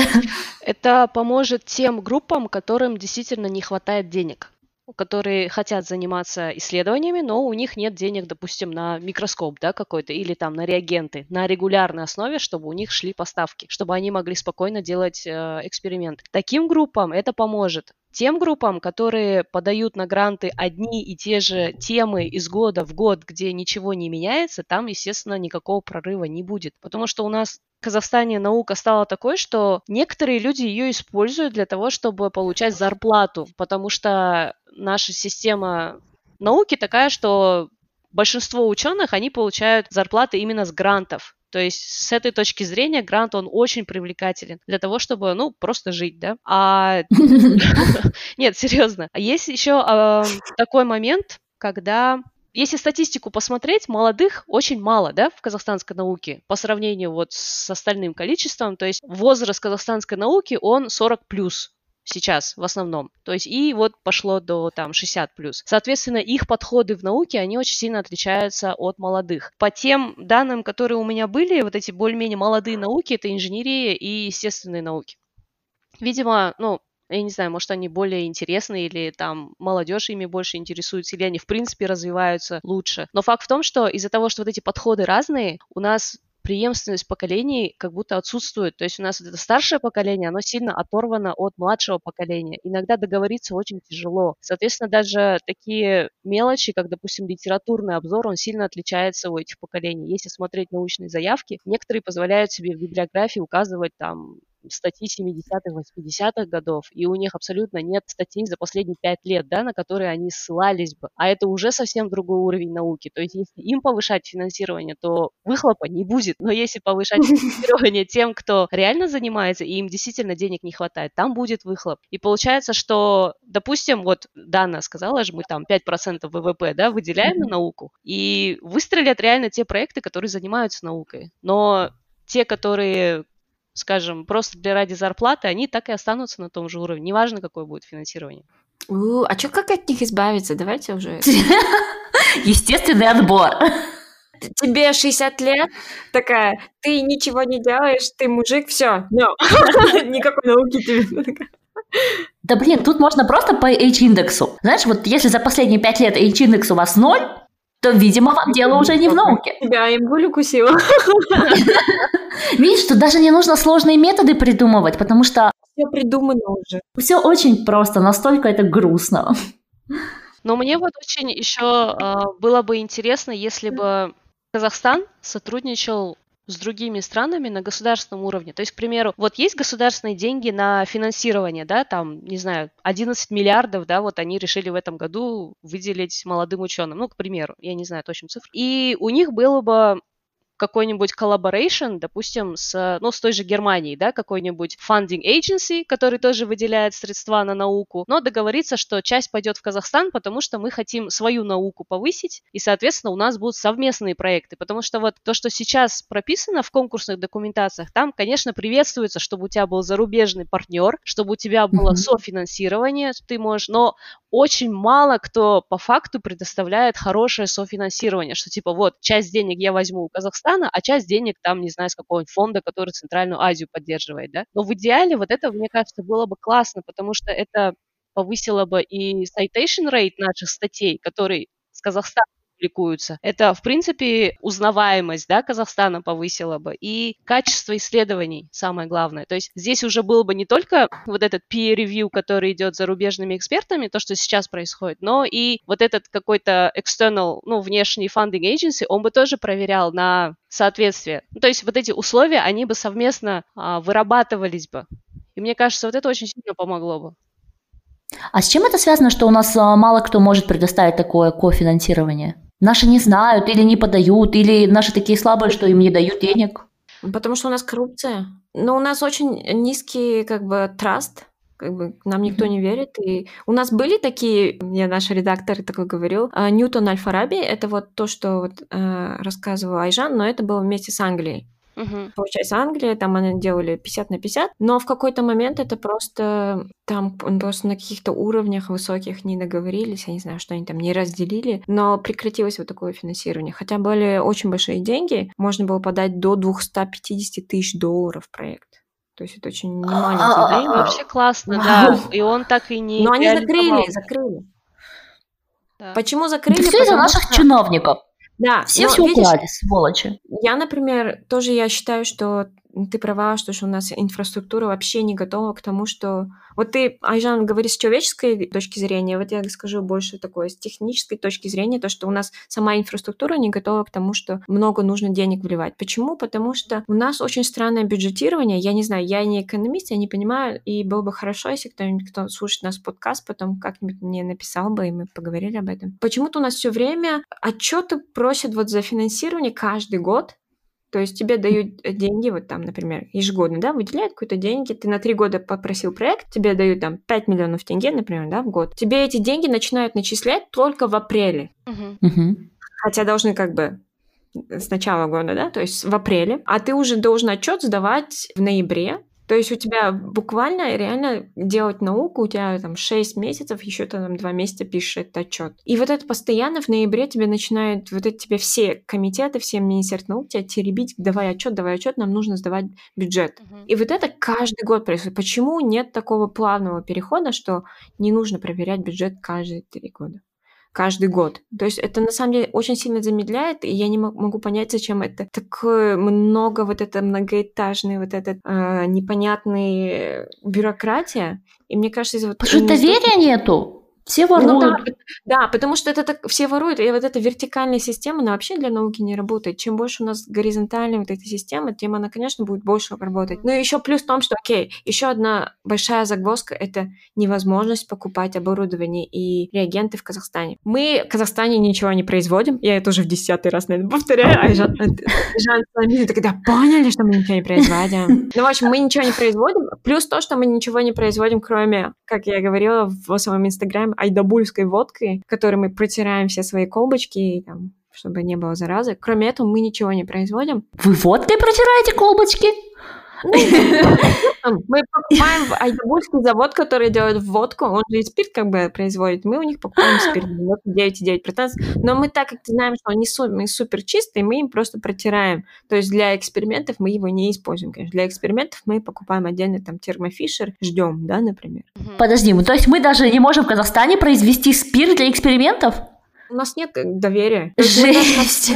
Это поможет тем группам, которым действительно не хватает денег которые хотят заниматься исследованиями, но у них нет денег, допустим, на микроскоп, да, какой-то, или там на реагенты, на регулярной основе, чтобы у них шли поставки, чтобы они могли спокойно делать э, эксперимент. Таким группам это поможет. Тем группам, которые подают на гранты одни и те же темы из года в год, где ничего не меняется, там, естественно, никакого прорыва не будет. Потому что у нас Казахстане наука стала такой, что некоторые люди ее используют для того, чтобы получать зарплату, потому что наша система науки такая, что большинство ученых, они получают зарплаты именно с грантов. То есть с этой точки зрения грант, он очень привлекателен для того, чтобы, ну, просто жить, да. А... (laughs) Нет, серьезно. А есть еще такой момент, когда если статистику посмотреть, молодых очень мало, да, в казахстанской науке по сравнению вот с остальным количеством. То есть возраст казахстанской науки, он 40 плюс сейчас в основном. То есть и вот пошло до там 60 плюс. Соответственно, их подходы в науке, они очень сильно отличаются от молодых. По тем данным, которые у меня были, вот эти более-менее молодые науки, это инженерия и естественные науки. Видимо, ну, я не знаю, может, они более интересны, или там молодежь ими больше интересуется, или они, в принципе, развиваются лучше. Но факт в том, что из-за того, что вот эти подходы разные, у нас преемственность поколений как будто отсутствует. То есть у нас вот это старшее поколение, оно сильно оторвано от младшего поколения. Иногда договориться очень тяжело. Соответственно, даже такие мелочи, как, допустим, литературный обзор, он сильно отличается у этих поколений. Если смотреть научные заявки, некоторые позволяют себе в библиографии указывать там статьи 70-х, 80-х годов, и у них абсолютно нет статей за последние пять лет, да, на которые они ссылались бы. А это уже совсем другой уровень науки. То есть если им повышать финансирование, то выхлопа не будет. Но если повышать (laughs) финансирование тем, кто реально занимается, и им действительно денег не хватает, там будет выхлоп. И получается, что, допустим, вот Дана сказала же, мы там 5% ВВП, да, выделяем на науку, и выстрелят реально те проекты, которые занимаются наукой. Но те, которые скажем, просто для ради зарплаты, они так и останутся на том же уровне, неважно, какое будет финансирование. У, а что, как от них избавиться? Давайте уже. (laughs) Естественный отбор. Тебе 60 лет, такая, ты ничего не делаешь, ты мужик, все, no. (laughs) никакой науки тебе. Да блин, тут можно просто по H-индексу. Знаешь, вот если за последние 5 лет H-индекс у вас ноль, то, видимо, вам дело уже не в науке. (laughs) Тебя им гулю кусила. (laughs) Видишь, что даже не нужно сложные методы придумывать, потому что... Все придумано уже. Все очень просто, настолько это грустно. Но мне вот очень еще э, было бы интересно, если бы Казахстан сотрудничал с другими странами на государственном уровне. То есть, к примеру, вот есть государственные деньги на финансирование, да, там, не знаю, 11 миллиардов, да, вот они решили в этом году выделить молодым ученым, ну, к примеру, я не знаю точно цифр. И у них было бы какой-нибудь collaboration, допустим, с, ну, с той же Германией, да, какой-нибудь funding agency, который тоже выделяет средства на науку, но договориться, что часть пойдет в Казахстан, потому что мы хотим свою науку повысить, и, соответственно, у нас будут совместные проекты, потому что вот то, что сейчас прописано в конкурсных документациях, там, конечно, приветствуется, чтобы у тебя был зарубежный партнер, чтобы у тебя было mm-hmm. софинансирование, ты можешь, но очень мало кто по факту предоставляет хорошее софинансирование, что типа вот часть денег я возьму у Казахстана, а часть денег там, не знаю, с какого-нибудь фонда, который Центральную Азию поддерживает, да. Но в идеале вот это, мне кажется, было бы классно, потому что это повысило бы и citation rate наших статей, который с Казахстана публикуются. Это, в принципе, узнаваемость да, Казахстана повысила бы и качество исследований, самое главное. То есть здесь уже был бы не только вот этот peer review, который идет зарубежными экспертами, то, что сейчас происходит, но и вот этот какой-то external, ну, внешний funding agency, он бы тоже проверял на соответствие. Ну, то есть вот эти условия, они бы совместно а, вырабатывались бы. И мне кажется, вот это очень сильно помогло бы. А с чем это связано, что у нас а, мало кто может предоставить такое кофинансирование? Наши не знают или не подают, или наши такие слабые, что им не дают денег. Потому что у нас коррупция. Но у нас очень низкий как бы траст, как бы нам никто не верит. И у нас были такие, мне наш редактор такой говорил, а, Ньютон Альфараби, это вот то, что вот, э, рассказывал Айжан, но это было вместе с Англией. Угу. Получается, Англия, там они делали 50 на 50, но в какой-то момент это просто там просто на каких-то уровнях высоких не договорились, я не знаю, что они там не разделили, но прекратилось вот такое финансирование. Хотя были очень большие деньги, можно было подать до 250 тысяч долларов проект. То есть это очень немаленькие а, деньги. Вообще классно, да. И он так и не... Но они закрыли, закрыли. Да. Почему закрыли? Это все из-за наших чиновников. Да, все все украли, сволочи. Я, например, тоже я считаю, что ты права, что, у нас инфраструктура вообще не готова к тому, что... Вот ты, Айжан, говоришь с человеческой точки зрения, вот я скажу больше такое, с технической точки зрения, то, что у нас сама инфраструктура не готова к тому, что много нужно денег вливать. Почему? Потому что у нас очень странное бюджетирование. Я не знаю, я не экономист, я не понимаю, и было бы хорошо, если кто-нибудь, кто слушает нас подкаст, потом как-нибудь мне написал бы, и мы поговорили об этом. Почему-то у нас все время отчеты просят вот за финансирование каждый год, то есть тебе дают э, деньги, вот там, например, ежегодно, да, выделяют какие-то деньги, ты на три года попросил проект, тебе дают там 5 миллионов тенге, например, да, в год. Тебе эти деньги начинают начислять только в апреле. Uh-huh. Хотя должны как бы с начала года, да, то есть в апреле, а ты уже должен отчет сдавать в ноябре, то есть у тебя буквально реально делать науку, у тебя там 6 месяцев, еще ты там 2 месяца пишешь этот отчет. И вот это постоянно в ноябре тебе начинают, вот это тебе все комитеты, все министерства наук тебя теребить, давай отчет, давай отчет, нам нужно сдавать бюджет. Uh-huh. И вот это каждый год происходит. Почему нет такого плавного перехода, что не нужно проверять бюджет каждые три года? Каждый год. То есть это на самом деле очень сильно замедляет, и я не могу понять, зачем это. Такое много вот это многоэтажный, вот этот э, непонятный бюрократия. И мне кажется, из-за вот... Потому что доверия нету. Все воруют. Ну, да, да, потому что это так, все воруют, и вот эта вертикальная система, она вообще для науки не работает. Чем больше у нас горизонтальная вот эта система, тем она, конечно, будет больше работать. Но еще плюс в том, что, окей, еще одна большая загвоздка – это невозможность покупать оборудование и реагенты в Казахстане. Мы в Казахстане ничего не производим, я это уже в десятый раз, наверное, повторяю, а Жан, Жан такой, да, поняли, что мы ничего не производим. Ну, в общем, мы ничего не производим, плюс то, что мы ничего не производим, кроме, как я говорила в своем инстаграме, айдабульской водкой, которой мы протираем все свои колбочки, там, чтобы не было заразы. Кроме этого, мы ничего не производим. Вы водкой протираете колбочки? (laughs) Мы покупаем айдабульский завод, который делает водку, он же и спирт как бы производит. Мы у них покупаем спирт 9,9%. Но мы так как знаем, что они супер, супер чистые, мы им просто протираем. То есть для экспериментов мы его не используем, конечно. Для экспериментов мы покупаем отдельно там термофишер, ждем, да, например. Подожди, то есть мы даже не можем в Казахстане произвести спирт для экспериментов? У нас нет доверия. Жесть!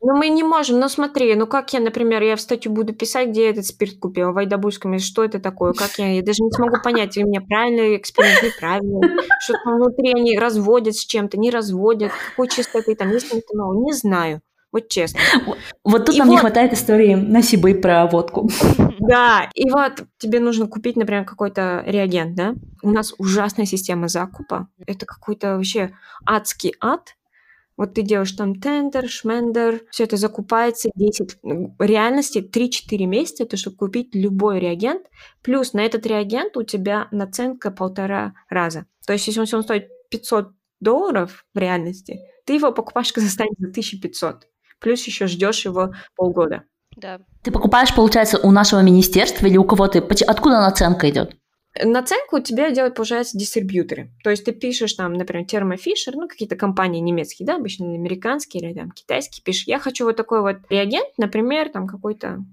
Ну, мы не можем. Ну, смотри, ну как я, например, я в статью буду писать, где я этот спирт купила, в Айдабульском, что это такое, как я, я даже не смогу понять, у меня правильный эксперимент, неправильный, что там внутри они разводят с чем-то, не разводят, какой чистоты там есть метанол, не знаю. Вот честно. Вот тут и нам вот... не хватает истории на Сибы про водку. (laughs) Да, и вот тебе нужно купить, например, какой-то реагент, да? У нас ужасная система закупа. Это какой-то вообще адский ад. Вот ты делаешь там тендер, шмендер, все это закупается 10, в реальности 3-4 месяца, это чтобы купить любой реагент, плюс на этот реагент у тебя наценка полтора раза. То есть если он стоит 500 долларов в реальности, ты его покупаешь в Казахстане (laughs) за 1500, плюс еще ждешь его полгода. Да. Ты покупаешь, получается, у нашего министерства или у кого-то? Откуда наценка идет? Наценку у тебя делают, получается, дистрибьюторы. То есть ты пишешь там, например, Thermo Fisher, ну, какие-то компании немецкие, да, обычно американские или там китайские, пишешь, я хочу вот такой вот реагент, например, там какой-то,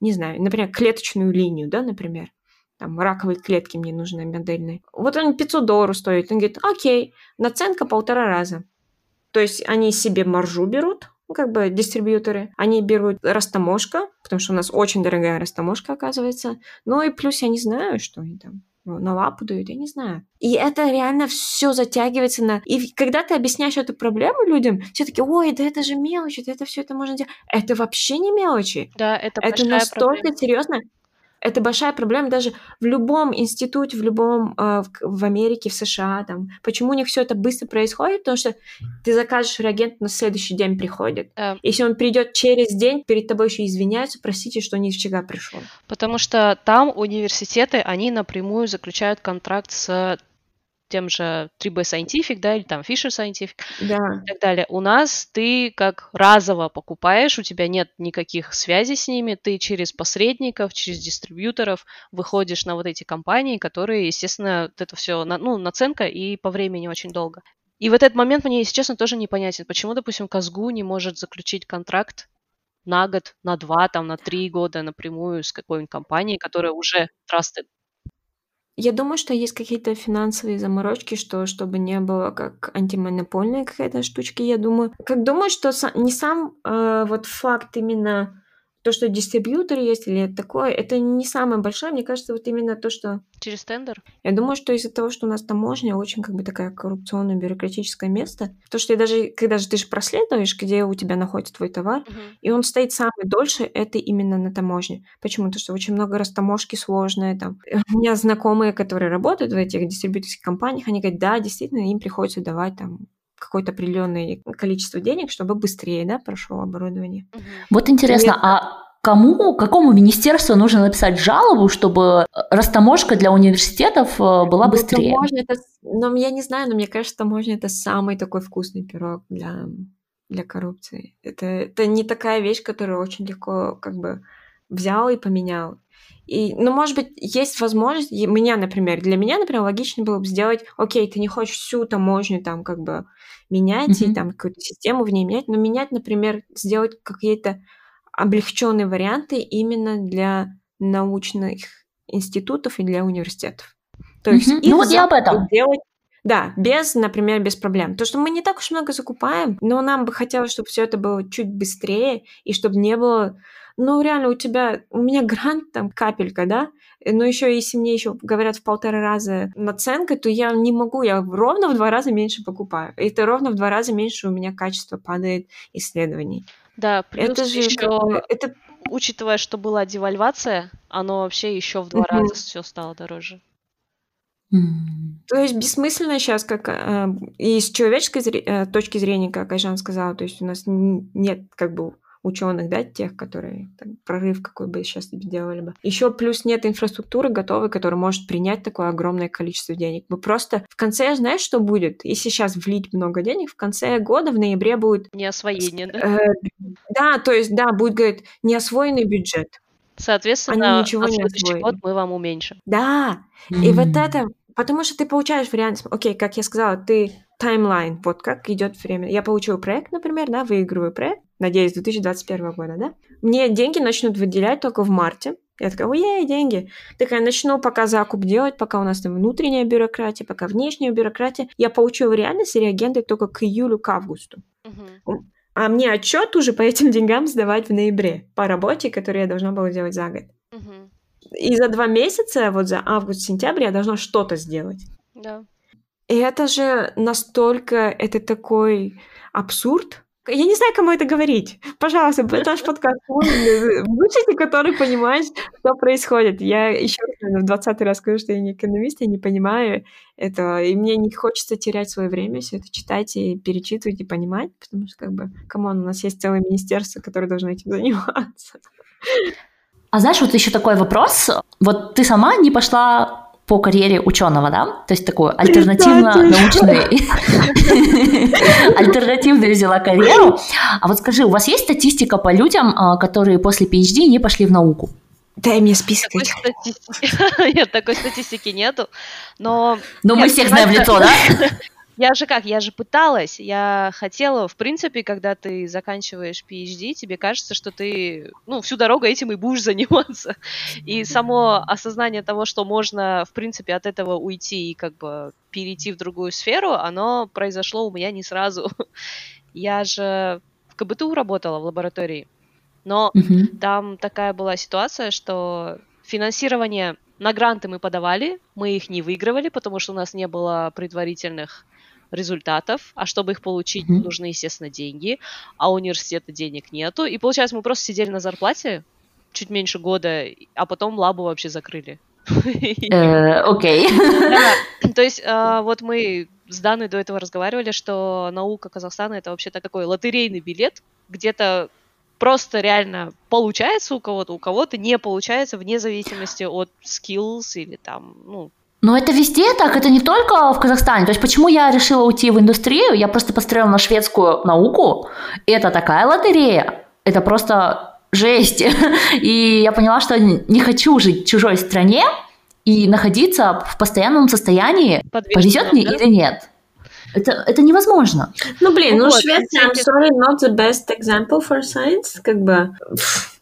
не знаю, например, клеточную линию, да, например, там раковые клетки мне нужны модельные. Вот он 500 долларов стоит. Он говорит, окей, наценка полтора раза. То есть они себе маржу берут, ну, как бы дистрибьюторы, они берут растаможка, потому что у нас очень дорогая растаможка, оказывается. Ну и плюс я не знаю, что они там на лапу дают, я не знаю. И это реально все затягивается на... И когда ты объясняешь эту проблему людям, все таки ой, да это же мелочи, да это все это можно делать. Это вообще не мелочи. Да, это Это настолько серьезно это большая проблема даже в любом институте, в любом, э, в, в Америке, в США, там. Почему у них все это быстро происходит? Потому что ты закажешь реагент, на следующий день приходит. Да. Если он придет через день, перед тобой еще извиняются, простите, что не вчера пришел. Потому что там университеты, они напрямую заключают контракт с тем же 3B Scientific, да, или там Fisher Scientific да. и так далее. У нас ты как разово покупаешь, у тебя нет никаких связей с ними, ты через посредников, через дистрибьюторов выходишь на вот эти компании, которые, естественно, это все, ну, наценка и по времени очень долго. И в этот момент мне, если честно, тоже непонятен, почему, допустим, Казгу не может заключить контракт на год, на два, там, на три года напрямую с какой-нибудь компанией, которая уже trusted. Я думаю, что есть какие-то финансовые заморочки, что чтобы не было как антимонопольная какая-то штучка, я думаю. Как думаю, что не сам э, вот факт именно то, что дистрибьютор есть или это такое, это не самое большое. Мне кажется, вот именно то, что... Через тендер? Я думаю, что из-за того, что у нас таможня очень как бы такая коррупционное бюрократическое место, то, что я даже, когда же ты же проследуешь, где у тебя находится твой товар, угу. и он стоит самый дольше, это именно на таможне. Почему? Потому что очень много растаможки сложные там. (laughs) У меня знакомые, которые работают в этих дистрибьюторских компаниях, они говорят, да, действительно, им приходится давать там какое-то определенное количество денег, чтобы быстрее, да, прошло оборудование. Вот интересно, Нет, а кому, какому министерству нужно написать жалобу, чтобы растаможка для университетов э, была ну, быстрее? Таможня это, ну, я не знаю, но мне кажется, таможня это самый такой вкусный пирог для, для коррупции. Это, это не такая вещь, которую очень легко как бы взял и поменял. И, ну, может быть, есть возможность, меня, например, для меня, например, логично было бы сделать, окей, ты не хочешь всю таможню там как бы менять mm-hmm. и там какую-то систему в ней менять, но менять, например, сделать какие-то облегченные варианты именно для научных институтов и для университетов. То есть mm-hmm. ну вот я об этом. делать Да, без, например, без проблем. То, что мы не так уж много закупаем, но нам бы хотелось, чтобы все это было чуть быстрее, и чтобы не было ну, реально, у тебя, у меня (laughs) грант там капелька, да, но еще если мне еще говорят в полтора раза наценка, то я не могу, я ровно в два раза меньше покупаю. И это ровно в два раза меньше у меня качество падает исследований. Да, плюс это же еще, это... учитывая, что была девальвация, оно вообще еще в два mm-hmm. раза все стало дороже. То есть бессмысленно сейчас, как э, и с человеческой зре- э, точки зрения, как Айжан сказала, то есть у нас нет как бы ученых, да, тех, которые там, прорыв какой бы сейчас делали бы. Еще плюс нет инфраструктуры готовой, которая может принять такое огромное количество денег. Мы просто в конце, знаешь, что будет? Если сейчас влить много денег, в конце года, в ноябре будет... Неосвоение, да? Э, да, то есть, да, будет, говорит, неосвоенный бюджет. Соответственно, Они ничего не следующий год мы вам уменьшим. Да, mm-hmm. и вот это... Потому что ты получаешь вариант, окей, как я сказала, ты таймлайн, вот как идет время. Я получил проект, например, да, выигрываю проект, надеюсь, 2021 года, да? Мне деньги начнут выделять только в марте. Я такая, ой, деньги. Такая, начну пока закуп делать, пока у нас там внутренняя бюрократия, пока внешняя бюрократия. Я получу в реальности реагенты только к июлю, к августу. Uh-huh. А мне отчет уже по этим деньгам сдавать в ноябре по работе, которую я должна была делать за год. Uh-huh. И за два месяца, вот за август-сентябрь, я должна что-то сделать. Да. И это же настолько, это такой абсурд, я не знаю, кому это говорить. Пожалуйста, наш (laughs) подкаст слушайте, который понимает, что происходит. Я еще раз, в двадцатый раз скажу, что я не экономист, я не понимаю этого, и мне не хочется терять свое время все это читать и перечитывать и понимать, потому что, как бы, come on, у нас есть целое министерство, которое должно этим (laughs) заниматься. А знаешь, вот еще такой вопрос. Вот ты сама не пошла по карьере ученого, да? То есть такую альтернативно-научную, (laughs) альтернативную взяла карьеру. А вот скажи, у вас есть статистика по людям, а, которые после PhD не пошли в науку? Дай мне список. Такой статистики... (laughs) Нет, такой статистики нету, но... Но мы всех знаем в лицо, да? (laughs) Я же как, я же пыталась, я хотела, в принципе, когда ты заканчиваешь PhD, тебе кажется, что ты, ну, всю дорогу этим и будешь (laughs) заниматься. И само осознание того, что можно, в принципе, от этого уйти и как бы перейти в другую сферу, оно произошло у меня не сразу. (laughs) Я же в КБТУ работала в лаборатории, но mm-hmm. там такая была ситуация, что финансирование на гранты мы подавали, мы их не выигрывали, потому что у нас не было предварительных результатов, а чтобы их получить, mm-hmm. нужны, естественно, деньги, а у университета денег нету. И получается, мы просто сидели на зарплате чуть меньше года, а потом лабу вообще закрыли. (laughs) Э, окей. То есть а, вот мы с Даной до этого разговаривали, что наука Казахстана это вообще такой лотерейный билет, где-то просто реально получается у кого-то, у кого-то не получается вне зависимости от skills или там, ну, но это везде так, это не только в Казахстане. То есть почему я решила уйти в индустрию? Я просто посмотрела на шведскую науку. Это такая лотерея. Это просто жесть. (laughs) И я поняла, что не хочу жить в чужой стране и находиться в постоянном состоянии, повезет мне да? или нет. Это, это невозможно. Ну, блин, ну, вот, Швеция, I'm sorry, not the best example for science, как бы...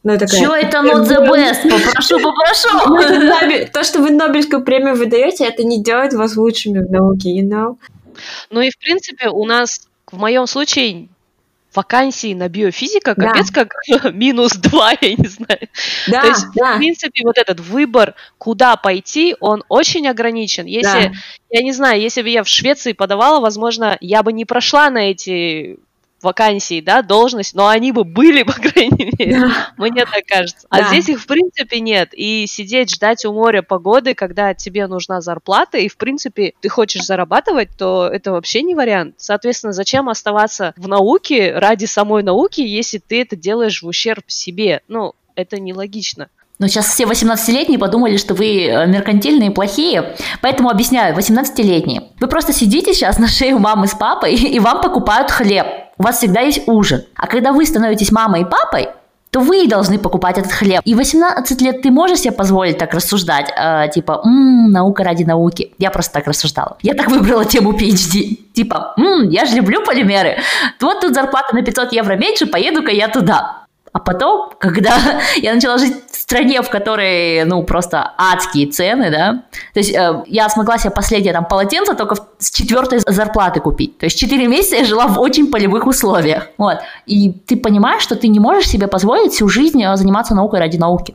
Ну, это Что это not the best? Попрошу, попрошу. (laughs) Ну, то, что вы Нобелевскую премию выдаете, это не делает вас лучшими в науке, you know? Ну и, в принципе, у нас, в моем случае, вакансии на биофизика капец да. как (laughs) минус два, я не знаю. Да, То есть, да. в принципе, вот этот выбор, куда пойти, он очень ограничен. Если, да. я не знаю, если бы я в Швеции подавала, возможно, я бы не прошла на эти вакансии, да, должность, но они бы были, (laughs) по крайней мере, да. мне так кажется. А да. здесь их, в принципе, нет. И сидеть, ждать у моря погоды, когда тебе нужна зарплата, и, в принципе, ты хочешь зарабатывать, то это вообще не вариант. Соответственно, зачем оставаться в науке ради самой науки, если ты это делаешь в ущерб себе? Ну, это нелогично. Но сейчас все 18-летние подумали, что вы э, меркантильные, плохие. Поэтому объясняю, 18-летние. Вы просто сидите сейчас на шее у мамы с папой, (laughs) и вам покупают хлеб у вас всегда есть ужин. А когда вы становитесь мамой и папой, то вы должны покупать этот хлеб. И 18 лет ты можешь себе позволить так рассуждать, э, типа, м-м, наука ради науки. Я просто так рассуждала. Я так выбрала тему PhD. Типа, м-м, я же люблю полимеры. Вот тут зарплата на 500 евро меньше, поеду-ка я туда. А потом, когда (laughs) я начала жить стране, в которой, ну, просто адские цены, да, то есть э, я смогла себе последнее там полотенце только с четвертой зарплаты купить. То есть четыре месяца я жила в очень полевых условиях. Вот. И ты понимаешь, что ты не можешь себе позволить всю жизнь э, заниматься наукой ради науки.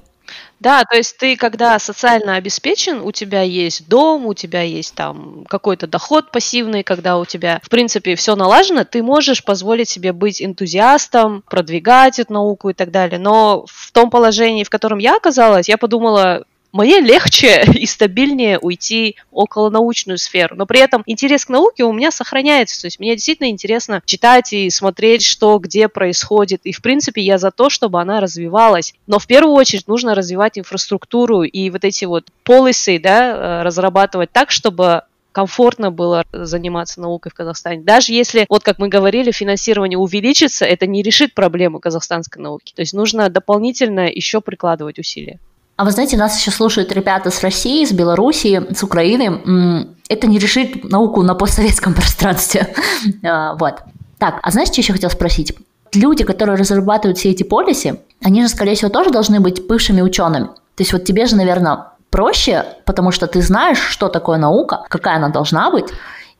Да, то есть ты, когда социально обеспечен, у тебя есть дом, у тебя есть там какой-то доход пассивный, когда у тебя, в принципе, все налажено, ты можешь позволить себе быть энтузиастом, продвигать эту науку и так далее. Но в том положении, в котором я оказалась, я подумала, мне легче (laughs) и стабильнее уйти около научную сферу. Но при этом интерес к науке у меня сохраняется. То есть мне действительно интересно читать и смотреть, что где происходит. И, в принципе, я за то, чтобы она развивалась. Но в первую очередь нужно развивать инфраструктуру и вот эти вот полисы, да, э, разрабатывать так, чтобы комфортно было заниматься наукой в Казахстане. Даже если, вот как мы говорили, финансирование увеличится, это не решит проблему казахстанской науки. То есть нужно дополнительно еще прикладывать усилия. А вы знаете, нас еще слушают ребята с России, с Белоруссии, с Украины. Это не решит науку на постсоветском (laughs) пространстве. А, вот. Так, а знаете, что еще хотел спросить? Люди, которые разрабатывают все эти полиси, они же, скорее всего, тоже должны быть бывшими учеными. То есть вот тебе же, наверное, проще, потому что ты знаешь, что такое наука, какая она должна быть,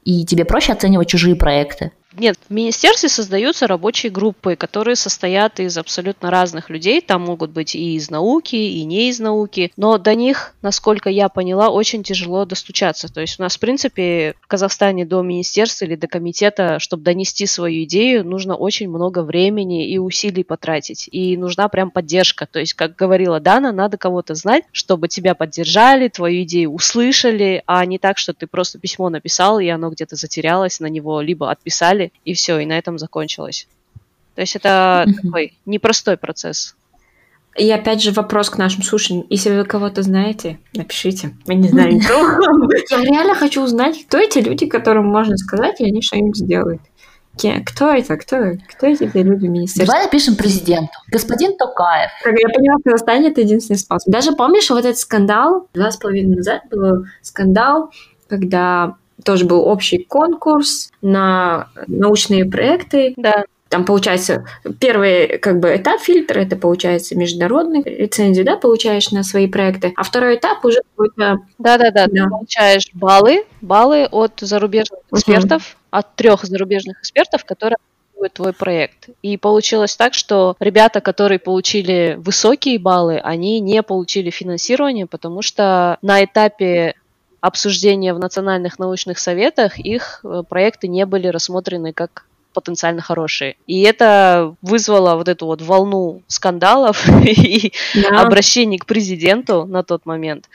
и тебе проще оценивать чужие проекты. Нет, в министерстве создаются рабочие группы, которые состоят из абсолютно разных людей. Там могут быть и из науки, и не из науки. Но до них, насколько я поняла, очень тяжело достучаться. То есть у нас, в принципе, в Казахстане до министерства или до комитета, чтобы донести свою идею, нужно очень много времени и усилий потратить. И нужна прям поддержка. То есть, как говорила Дана, надо кого-то знать, чтобы тебя поддержали, твою идею услышали, а не так, что ты просто письмо написал, и оно где-то затерялось, на него либо отписали, и все, и на этом закончилось. То есть это такой непростой процесс. И опять же вопрос к нашим слушателям. Если вы кого-то знаете, напишите. Мы не знаем (laughs) Я реально хочу узнать, кто эти люди, которым можно сказать, и они что-нибудь сделают. Кто это? Кто, кто эти люди в министерстве? Давай напишем президенту. Господин Токаев. Как я поняла, в Казахстане это единственный способ. Даже помнишь вот этот скандал? Два с половиной назад был скандал, когда тоже был общий конкурс на научные проекты. Да. Там получается первый как бы этап фильтра это получается международный рецензию, да, получаешь на свои проекты, а второй этап уже какой-то. Да, да, да. Ты получаешь баллы, баллы от зарубежных экспертов, uh-huh. от трех зарубежных экспертов, которые твой проект. И получилось так, что ребята, которые получили высокие баллы, они не получили финансирование, потому что на этапе обсуждения в национальных научных советах их э, проекты не были рассмотрены как потенциально хорошие. И это вызвало вот эту вот волну скандалов (laughs) и да. обращений к президенту на тот момент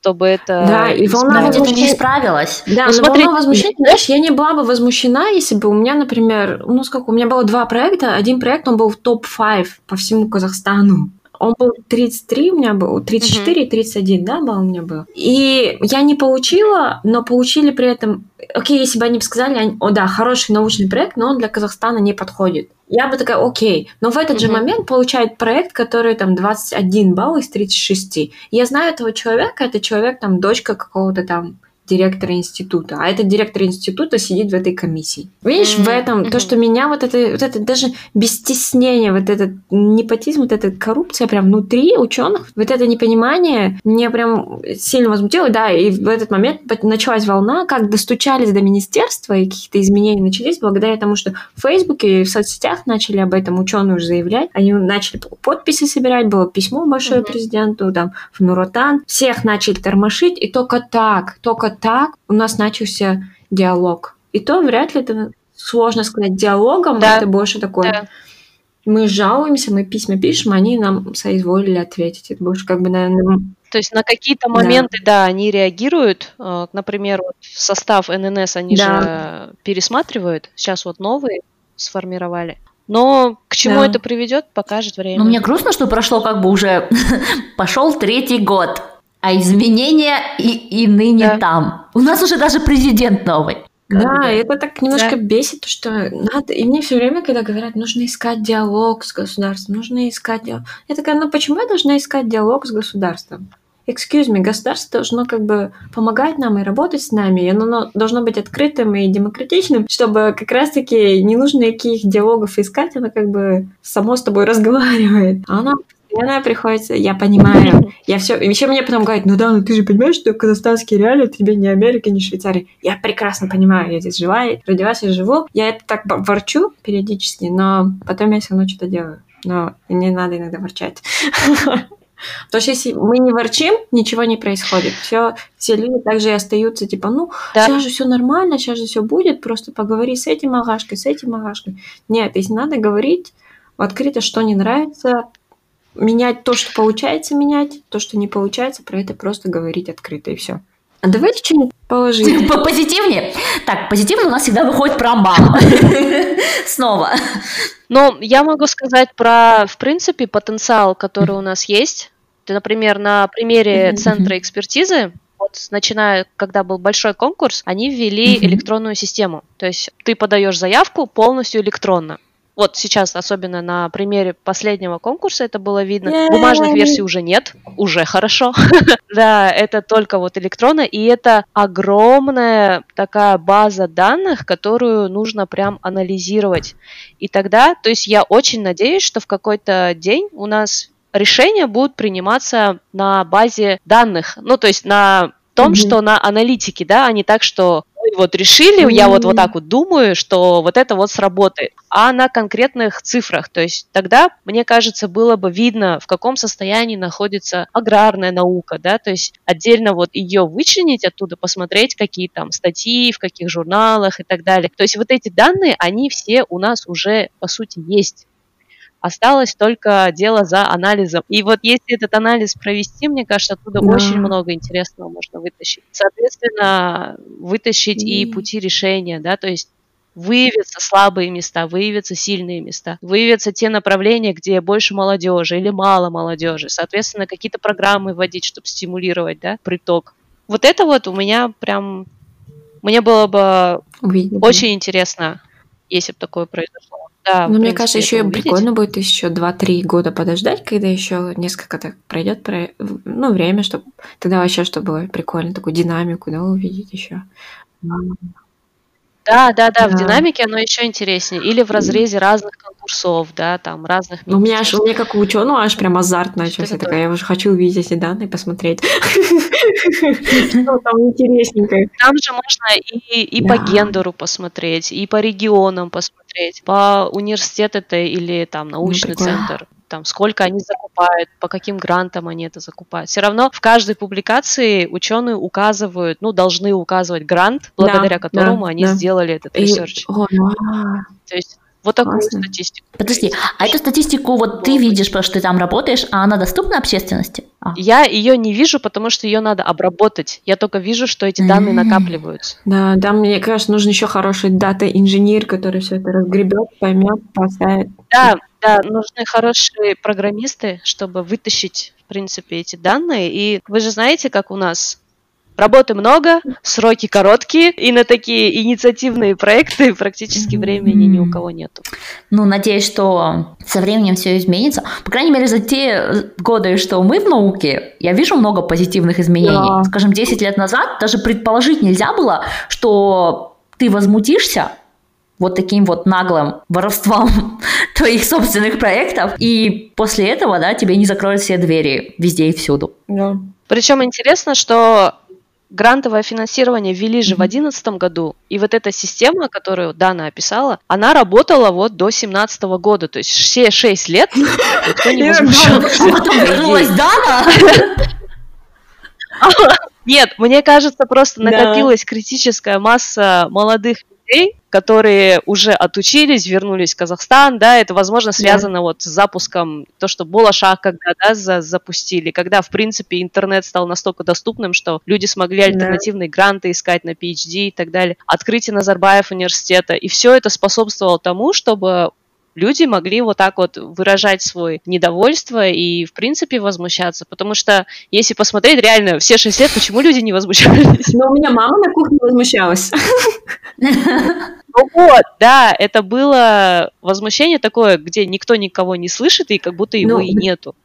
чтобы это... Да, и волна возмущения не исправилась. Да, ну, смотри, волна возмущения, знаешь, я не была бы возмущена, если бы у меня, например, ну сколько, у меня было два проекта, один проект, он был в топ-5 по всему Казахстану. Он был 33 у меня был, 34 и uh-huh. 31, да, был у меня был. И я не получила, но получили при этом... Окей, если бы они бы сказали, они, о да, хороший научный проект, но он для Казахстана не подходит. Я бы такая, окей. Но в этот же момент получает проект, который там 21 балл из 36. Я знаю этого человека, это человек, там, дочка какого-то там директора института, а этот директор института сидит в этой комиссии. Видишь, mm-hmm. в этом mm-hmm. то, что меня вот это, вот это даже без стеснения, вот этот непотизм, вот эта коррупция прям внутри ученых, вот это непонимание меня прям сильно возмутило, да, и в этот момент началась волна, как достучались до министерства, и какие-то изменения начались благодаря тому, что в Фейсбуке и в соцсетях начали об этом ученые уже заявлять, они начали подписи собирать, было письмо большое mm-hmm. президенту, там, в Нуротан, всех начали тормошить, и только так, только так у нас начался диалог. И то вряд ли это сложно сказать диалогом, да. это больше такое. Да. Мы жалуемся, мы письма пишем, они нам соизволили ответить. Это больше как бы, наверное... То есть на какие-то моменты, да, да они реагируют. Э, например, вот состав ННС они да. же пересматривают. Сейчас вот новые сформировали. Но к чему да. это приведет, покажет время. Ну, мне грустно, что прошло как бы уже (laughs) пошел третий год. А изменения и, и ныне да. там. У нас уже даже президент новый. Да, бы. это так немножко да. бесит, что надо. И мне все время, когда говорят, нужно искать диалог с государством, нужно искать диалог. Я такая, ну почему я должна искать диалог с государством? Excuse me, государство должно как бы помогать нам и работать с нами, и оно должно быть открытым и демократичным, чтобы как раз-таки не нужно никаких диалогов искать, оно как бы само с тобой разговаривает. А оно постоянно приходится, я понимаю, я все, еще мне потом говорят, ну да, ну ты же понимаешь, что казахстанские реалии, тебе не Америка, не Швейцария. Я прекрасно понимаю, я здесь жила, родилась и живу. Я это так ворчу периодически, но потом я все равно что-то делаю. Но не надо иногда ворчать. (laughs) Потому что если мы не ворчим, ничего не происходит. Все, все люди также и остаются, типа, ну, да. сейчас же все нормально, сейчас же все будет, просто поговори с этим агашкой, с этим агашкой. Нет, если надо говорить открыто, что не нравится, менять то, что получается менять, то, что не получается, про это просто говорить открыто и все. А давайте что-нибудь положим. (laughs) Позитивнее? Так, позитивно у нас всегда выходит про мам. (laughs) Снова. Но я могу сказать про, в принципе, потенциал, который у нас есть. Например, на примере центра экспертизы, вот начиная, когда был большой конкурс, они ввели электронную систему. То есть ты подаешь заявку полностью электронно. Вот сейчас, особенно на примере последнего конкурса, это было видно. Бумажных версий уже нет, уже хорошо. (laughs) да, это только вот электронно, и это огромная такая база данных, которую нужно прям анализировать. И тогда, то есть я очень надеюсь, что в какой-то день у нас решения будут приниматься на базе данных, ну, то есть на том, mm-hmm. что на аналитике, да, а не так, что вот решили, mm-hmm. я вот, вот так вот думаю, что вот это вот сработает, а на конкретных цифрах. То есть тогда, мне кажется, было бы видно, в каком состоянии находится аграрная наука, да, то есть отдельно вот ее вычленить оттуда, посмотреть, какие там статьи, в каких журналах и так далее. То есть вот эти данные, они все у нас уже, по сути, есть. Осталось только дело за анализом. И вот если этот анализ провести, мне кажется, оттуда да. очень много интересного можно вытащить. Соответственно, вытащить и, и пути решения, да, то есть выявятся слабые места, выявятся сильные места, выявятся те направления, где больше молодежи или мало молодежи. Соответственно, какие-то программы вводить, чтобы стимулировать, да, приток. Вот это вот у меня прям... Мне было бы Увидели. очень интересно, если бы такое произошло. Да, Но мне кажется, еще увидеть. прикольно будет еще 2-3 года подождать, когда еще несколько так пройдет ну, время, чтобы тогда вообще, чтобы было прикольно, такую динамику, да, увидеть еще. Да, да, да, в динамике оно еще интереснее. Или в разрезе разных конкурсов, да, там разных Ну, у меня аж, у меня как у ученого аж прям азарт начался. Такая, я уже хочу увидеть эти данные, посмотреть. Что (laughs) там интересненькое. Там же можно и, и по гендеру посмотреть, и по регионам посмотреть, по университету это или там ну, научный центр там, сколько они закупают, по каким грантам они это закупают. Все равно в каждой публикации ученые указывают, ну, должны указывать грант, благодаря да, которому да, они да. сделали этот research. То есть вот такую Классно. статистику. Подожди, а эту статистику вот ты видишь, потому что ты там работаешь, а она доступна общественности? А. Я ее не вижу, потому что ее надо обработать. Я только вижу, что эти данные накапливаются. Да, да, мне кажется, нужен еще хороший дата-инженер, который все это разгребет, поймет, поставит. Да, да, нужны хорошие программисты, чтобы вытащить, в принципе, эти данные. И вы же знаете, как у нас Работы много, сроки короткие, и на такие инициативные проекты практически времени ни у кого нету. Ну, надеюсь, что со временем все изменится. По крайней мере, за те годы, что мы в науке, я вижу много позитивных изменений. Да. Скажем, 10 лет назад даже предположить нельзя было, что ты возмутишься, вот таким вот наглым воровством (laughs) твоих собственных проектов, и после этого, да, тебе не закроют все двери везде и всюду. Да. Причем интересно, что грантовое финансирование ввели же в 2011 году, и вот эта система, которую Дана описала, она работала вот до 2017 года, то есть все 6 лет никто не возмущался. А потом (laughs) вернулась Дана? (laughs) Нет, мне кажется, просто накопилась критическая масса молодых людей, которые уже отучились, вернулись в Казахстан, да, это, возможно, связано да. вот с запуском, то, что Болошак когда, да, за, запустили, когда, в принципе, интернет стал настолько доступным, что люди смогли альтернативные да. гранты искать на PhD и так далее, открытие Назарбаев университета, и все это способствовало тому, чтобы люди могли вот так вот выражать свое недовольство и, в принципе, возмущаться. Потому что, если посмотреть, реально, все шесть лет, почему люди не возмущались? Но у меня мама на кухне возмущалась. (laughs) Ну вот, да, это было возмущение такое, где никто никого не слышит, и как будто его ну, и нету.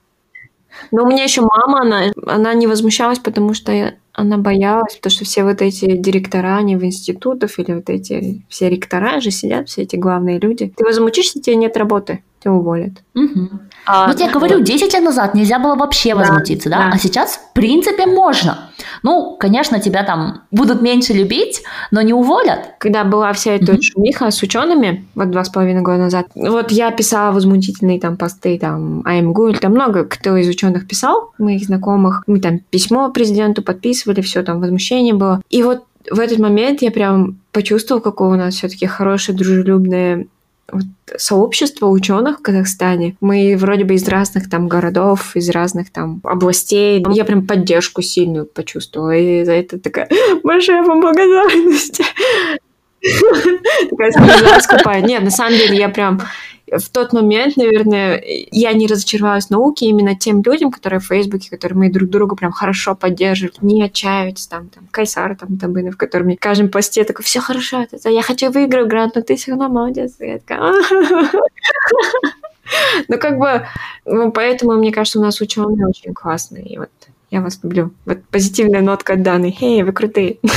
Но у меня еще мама, она, она не возмущалась, потому что она боялась, потому что все вот эти директора, они в институтах или вот эти все ректора же сидят, все эти главные люди. Ты возмутишься, тебе нет работы тебя уволят. Угу. А, вот я говорю, 10 лет назад нельзя было вообще да, возмутиться, да? да? А сейчас, в принципе, можно. Ну, конечно, тебя там будут меньше любить, но не уволят. Когда была вся эта mm шумиха с учеными, вот два с половиной года назад, вот я писала возмутительные там посты, там, АМГУ, там много кто из ученых писал, моих знакомых, мы там письмо президенту подписывали, все там возмущение было. И вот в этот момент я прям почувствовала, какое у нас все-таки хорошее, дружелюбное вот сообщество ученых в Казахстане. Мы вроде бы из разных там городов, из разных там областей. Я прям поддержку сильную почувствовала. И за это такая (laughs) большая вам благодарность. (laughs) Такая слеза Нет, на самом деле я прям в тот момент, наверное, я не разочаровалась в науке именно тем людям, которые в Фейсбуке, которые мы друг друга прям хорошо поддерживают, не отчаиваются, там, там, Кайсар, там, Табынов, который в каждом посте такой, все хорошо, это, я хочу выиграть грант, но ты все равно молодец. И я такая, (laughs) ну, как бы, ну, поэтому, мне кажется, у нас ученые очень классные, и вот я вас люблю. Вот позитивная нотка от Даны. Эй, вы крутые. (laughs)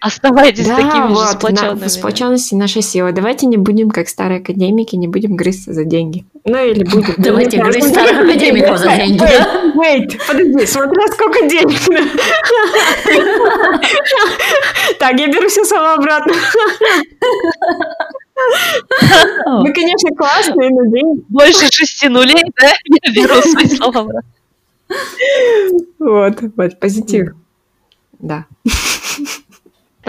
Оставайтесь да, такими вот, же сплоченными. На, сплоченность наша сила. Давайте не будем, как старые академики, не будем грызться за деньги. Ну или будем. (laughs) Давайте грызть старых академиков за деньги. Wait, подожди, смотря сколько денег. Так, я беру все слова обратно. (laughs) Вы, конечно, классные, но деньги... Больше шести нулей, да? Я беру свои слова обратно. Вот, вот, позитив. Да.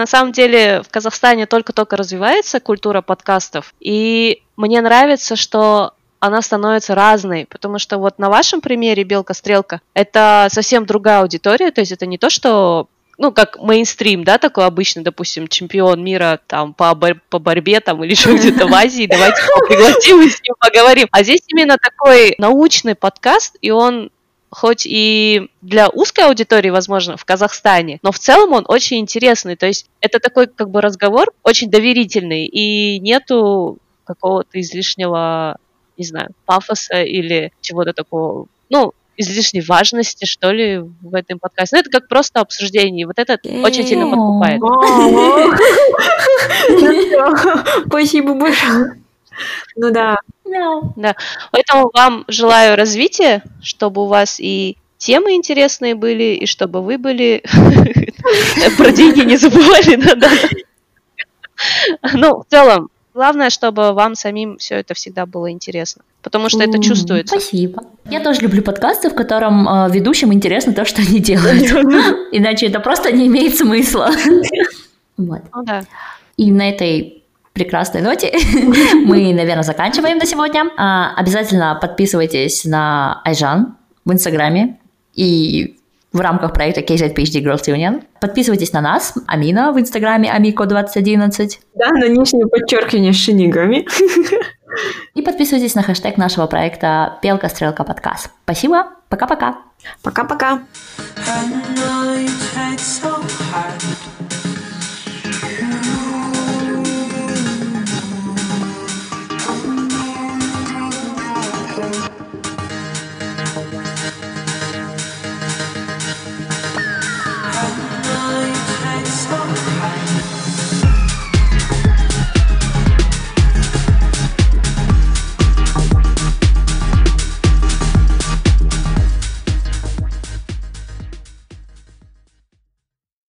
На самом деле в Казахстане только-только развивается культура подкастов, и мне нравится, что она становится разной, потому что вот на вашем примере «Белка-стрелка» это совсем другая аудитория, то есть это не то, что ну, как мейнстрим, да, такой обычный, допустим, чемпион мира там по, бор- по борьбе там или еще где-то в Азии, давайте (laughs) пригласим и с ним поговорим. А здесь именно такой научный подкаст, и он хоть и для узкой аудитории, возможно, в Казахстане, но в целом он очень интересный. То есть это такой как бы разговор очень доверительный, и нету какого-то излишнего, не знаю, пафоса или чего-то такого, ну, излишней важности, что ли, в этом подкасте. Ну, это как просто обсуждение, и вот это очень сильно подкупает. (laughs) Спасибо большое. Ну да. Да. Поэтому вам желаю развития, чтобы у вас и темы интересные были, и чтобы вы были (laughs) про деньги не забывали. Ну, в целом, главное, чтобы вам самим все это всегда было интересно. Потому что это чувствуется. Спасибо. Я тоже люблю подкасты, в котором э, ведущим интересно то, что они делают. (laughs) Иначе это просто не имеет смысла. Вот. Ну, да. И на этой прекрасной ноте (laughs) мы, наверное, заканчиваем на сегодня. А, обязательно подписывайтесь на Айжан в Инстаграме и в рамках проекта KZ PhD Girls Union. Подписывайтесь на нас, Амина в Инстаграме Амико2011. Да, на нижнее подчеркивание Шинигами. (laughs) И подписывайтесь на хэштег нашего проекта Пелка Стрелка Подкаст. Спасибо, пока-пока. Пока-пока.